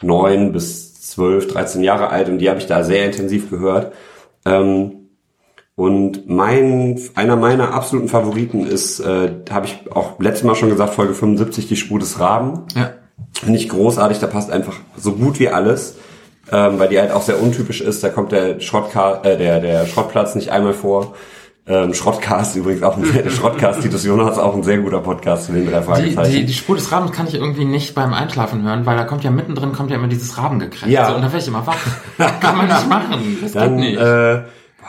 neun bis zwölf, 13 Jahre alt und die habe ich da sehr intensiv gehört. Ähm, und mein, einer meiner absoluten Favoriten ist, äh, habe ich auch letztes Mal schon gesagt, Folge 75, die Spur des Raben. Ja. Finde ich großartig, da passt einfach so gut wie alles, ähm, weil die halt auch sehr untypisch ist. Da kommt der Schrottka äh, der, der Schrottplatz nicht einmal vor. Ähm, Schrottcast übrigens auch ein der Schrottcast, Titus Jonas auch ein sehr guter Podcast zu den drei Die, Fragezeichen. die, die Spur des Rabens kann ich irgendwie nicht beim Einschlafen hören, weil da kommt ja mittendrin kommt ja immer dieses Rabengekrächze Ja. und da werde ich immer wach. kann man nicht machen. Das Dann, geht nicht. äh,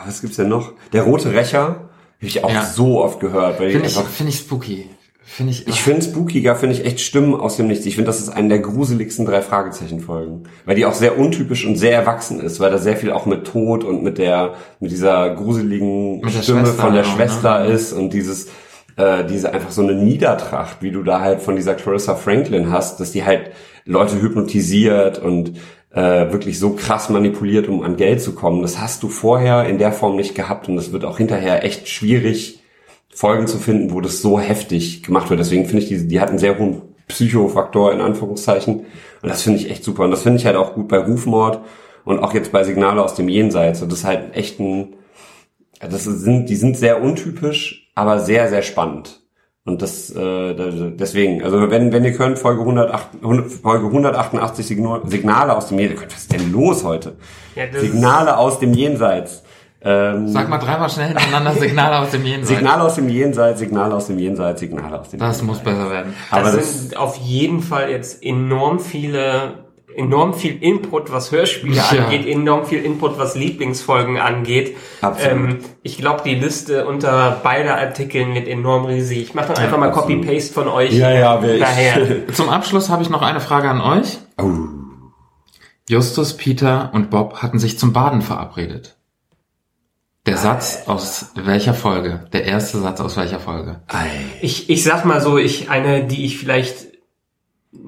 was gibt's denn noch? Der rote Rächer, habe ich auch Ja. so oft gehört, Finde ich ich, finde ich spooky. Finde ich, Ich finde spookiger, finde ich echt Stimmen aus dem Nichts. Ich finde, das ist eine der gruseligsten drei Fragezeichen-Folgen. Weil die auch sehr untypisch und sehr erwachsen ist, weil da sehr viel auch mit Tod und mit der, mit dieser gruseligen Mit der Stimme Schwester von der auch, Schwester ne? ist und dieses, äh, diese einfach so eine Niedertracht, wie du da halt von dieser Clarissa Franklin hast, dass die halt Leute hypnotisiert und äh, wirklich so krass manipuliert, um an Geld zu kommen. Das hast du vorher in der Form nicht gehabt und das wird auch hinterher echt schwierig, Folgen zu finden, wo das so heftig gemacht wird. Deswegen finde ich, die, die hat einen sehr hohen Psychofaktor in Anführungszeichen. Und das finde ich echt super. Und das finde ich halt auch gut bei Rufmord Und auch jetzt bei Signale aus dem Jenseits. Und das ist halt echt ein, das sind, die sind sehr untypisch, aber sehr, sehr spannend. Und das, äh, deswegen, also wenn, wenn ihr könnt, Folge, 108, Folge 188 Signale aus dem Jenseits, was ist denn los heute? Ja, das Signale aus dem Jenseits. Ähm, Sag mal dreimal schnell hintereinander Signale aus dem Jenseits. Signale aus dem Jenseits, Signale aus dem Jenseits, Signale aus dem Das Jenseits. muss besser werden. Aber das, das, sind auf jeden Fall jetzt enorm viele, enorm viel Input, was Hörspiele Ja. angeht, enorm viel Input, was Lieblingsfolgen angeht. Absolut. Ähm, ich glaube, die Liste unter beide Artikeln wird enorm riesig. Ich mache dann einfach mal. Copy-Paste von euch ja, ja, wer daher. Zum Abschluss habe ich noch eine Frage an euch. Oh. Justus, Peter und Bob hatten sich zum Baden verabredet. Der Satz aus welcher Folge? Der erste Satz aus welcher Folge? Ei. Ich, ich sag mal so, ich eine, die ich vielleicht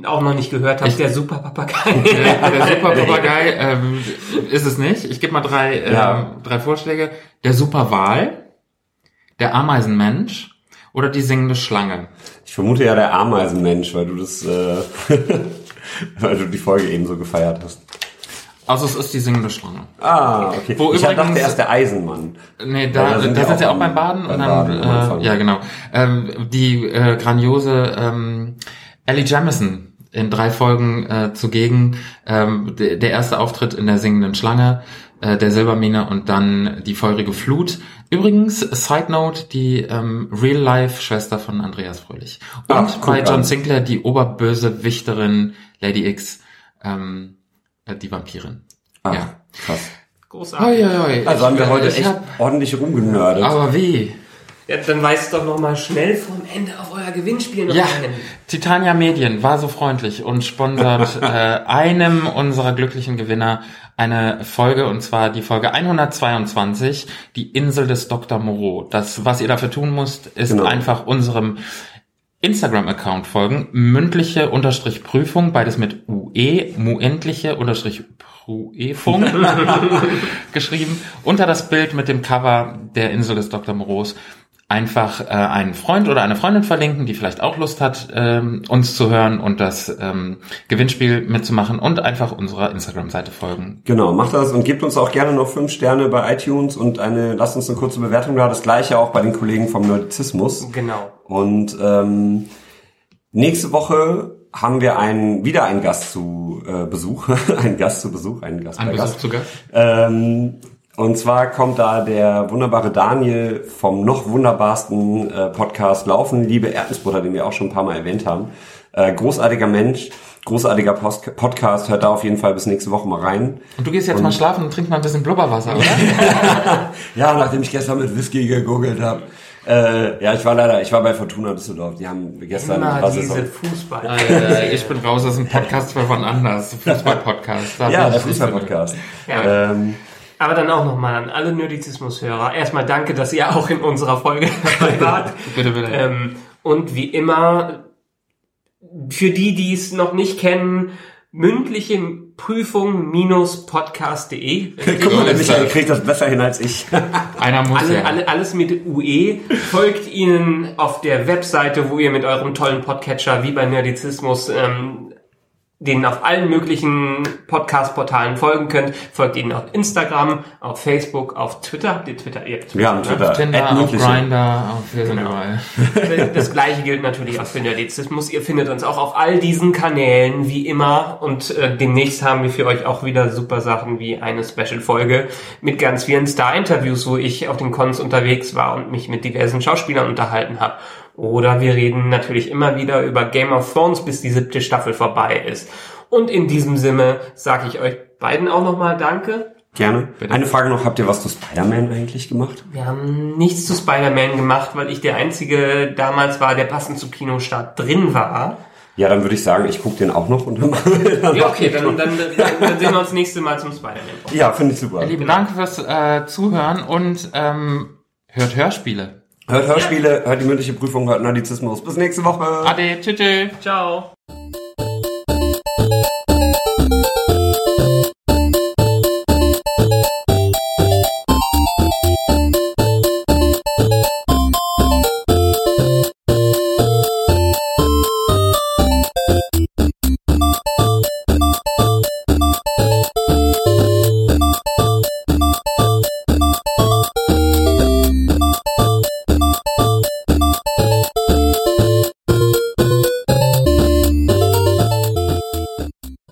auch noch nicht gehört habe, Ich- der Super Papagei. Der, der Super Papagei ähm, ist es nicht. Ich gebe mal drei, ähm, Ja. drei Vorschläge. Der Super Wal, der Ameisenmensch oder die singende Schlange. Ich vermute ja der Ameisenmensch, weil du das, äh, weil du die Folge eben so gefeiert hast. Also es ist die singende Schlange. Ah, okay. Wo ich übrigens- dachte erst der Eisenmann. Nee, Ja, da, da da sind sind, wir auch sie auch beim Baden beim und Baden dann, Anfang. äh, ja genau. Ähm, die äh, grandiose ähm, Ellie Jamison in drei Folgen äh, zugegen. Ähm, der, der erste Auftritt in der singenden Schlange, äh, der Silbermine und dann die feurige Flut. Übrigens, Side Note, die ähm, Real-Life-Schwester von Andreas Fröhlich. Und Ach, bei John an. Sinclair die Oberbösewichterin Lady X, ähm, äh, die Vampirin. Ah, Ja. krass. Großartig. Oi, oi, oi. Also haben wir Ich- heute ich echt hab- ordentlich rumgenördet. Aber wie? Ja, dann weist doch noch mal schnell vom Ende auf euer Gewinnspiel noch Ja, ein. Titania Medien war so freundlich und sponsert äh, einem unserer glücklichen Gewinner eine Folge, und zwar die Folge 122, die Insel des Dr. Moreau. Das, was ihr dafür tun müsst, ist Genau. einfach unserem Instagram-Account folgen, mündliche Unterstrich Prüfung, beides mit UE, muendliche Unterstrich Prüfung geschrieben, unter das Bild mit dem Cover der Insel des Dr. Moreaus einfach äh, einen Freund oder eine Freundin verlinken, die vielleicht auch Lust hat, ähm, uns zu hören und das ähm, Gewinnspiel mitzumachen und einfach unserer Instagram-Seite folgen. Genau, macht das und gebt uns auch gerne noch fünf Sterne bei iTunes und eine, lasst uns eine kurze Bewertung da. Das gleiche auch bei den Kollegen vom Nerdizismus. Genau. Und ähm, nächste Woche haben wir einen, wieder einen Gast zu äh, Besuch, einen Gast zu Besuch, einen Gast Ein bei Besuch Gast. zu Gast. Ähm, und zwar kommt da der wunderbare Daniel vom noch wunderbarsten äh, Podcast Laufen, liebe Erdnussbutter, den wir auch schon ein paar Mal erwähnt haben. Äh, großartiger Mensch, großartiger Post Podcast, hört da auf jeden Fall bis nächste Woche mal rein. Und du gehst jetzt mal schlafen und trinkst mal ein bisschen Blubberwasser, oder? Ja, nachdem ich gestern mit Whisky gegoogelt habe. Äh, ja, ich war leider, ich war bei Fortuna Düsseldorf. Die haben gestern Immer was diese ist- Fußball. äh, ich bin raus, das ist ein Podcast für von anders. Fußball-Podcast. Ja, der Fußball-Podcast. Ja. Ähm, Aber dann auch nochmal an alle Nerdizismus-Hörer. Erstmal danke, dass ihr auch in unserer Folge dabei wart. Bitte, bitte. Ähm, und wie immer, für die, die es noch nicht kennen, mündliche Prüfung minus podcast.de. guck mal, der Michael das. kriegt das besser hin als ich. Einer muss Alle, ja. alle, alles mit UE. Folgt ihnen auf der Webseite, wo ihr mit eurem tollen Podcatcher wie bei Nerdizismus ähm, denen auf allen möglichen Podcast-Portalen folgen könnt. Folgt ihnen auf Instagram, auf Facebook, auf Twitter. Die Twitter, ihr habt Wir haben ne? Twitter. Tinder, Ad auf. Grindr, auf wir sind Genau. überall. Das gleiche gilt natürlich auch für Nerdizismus. Ihr findet uns auch auf all diesen Kanälen, wie immer. Und äh, demnächst haben wir für euch auch wieder super Sachen wie eine Special-Folge mit ganz vielen Star-Interviews, wo ich auf den Cons unterwegs war und mich mit diversen Schauspielern unterhalten habe. Oder wir reden natürlich immer wieder über Game of Thrones, bis die siebte Staffel vorbei ist. Und in diesem Sinne sage ich euch beiden auch nochmal Danke. Gerne. Eine Frage noch, habt ihr was zu Spider-Man eigentlich gemacht? Wir haben nichts zu Spider-Man gemacht, weil ich der Einzige damals war, der passend zum Kinostart drin war. Ja, dann würde ich sagen, ich gucke den auch noch und dann Ja, okay, dann, dann, dann, dann sehen wir uns nächste Mal zum Spider-Man. Ja, finde ich super. Lieben Dank fürs äh, Zuhören und ähm, hört Hörspiele. Hört Hörspiele, hört die mündliche Prüfung, hört Nerdizismus. Bis nächste Woche. Ade, tschüss. tschüss. Ciao.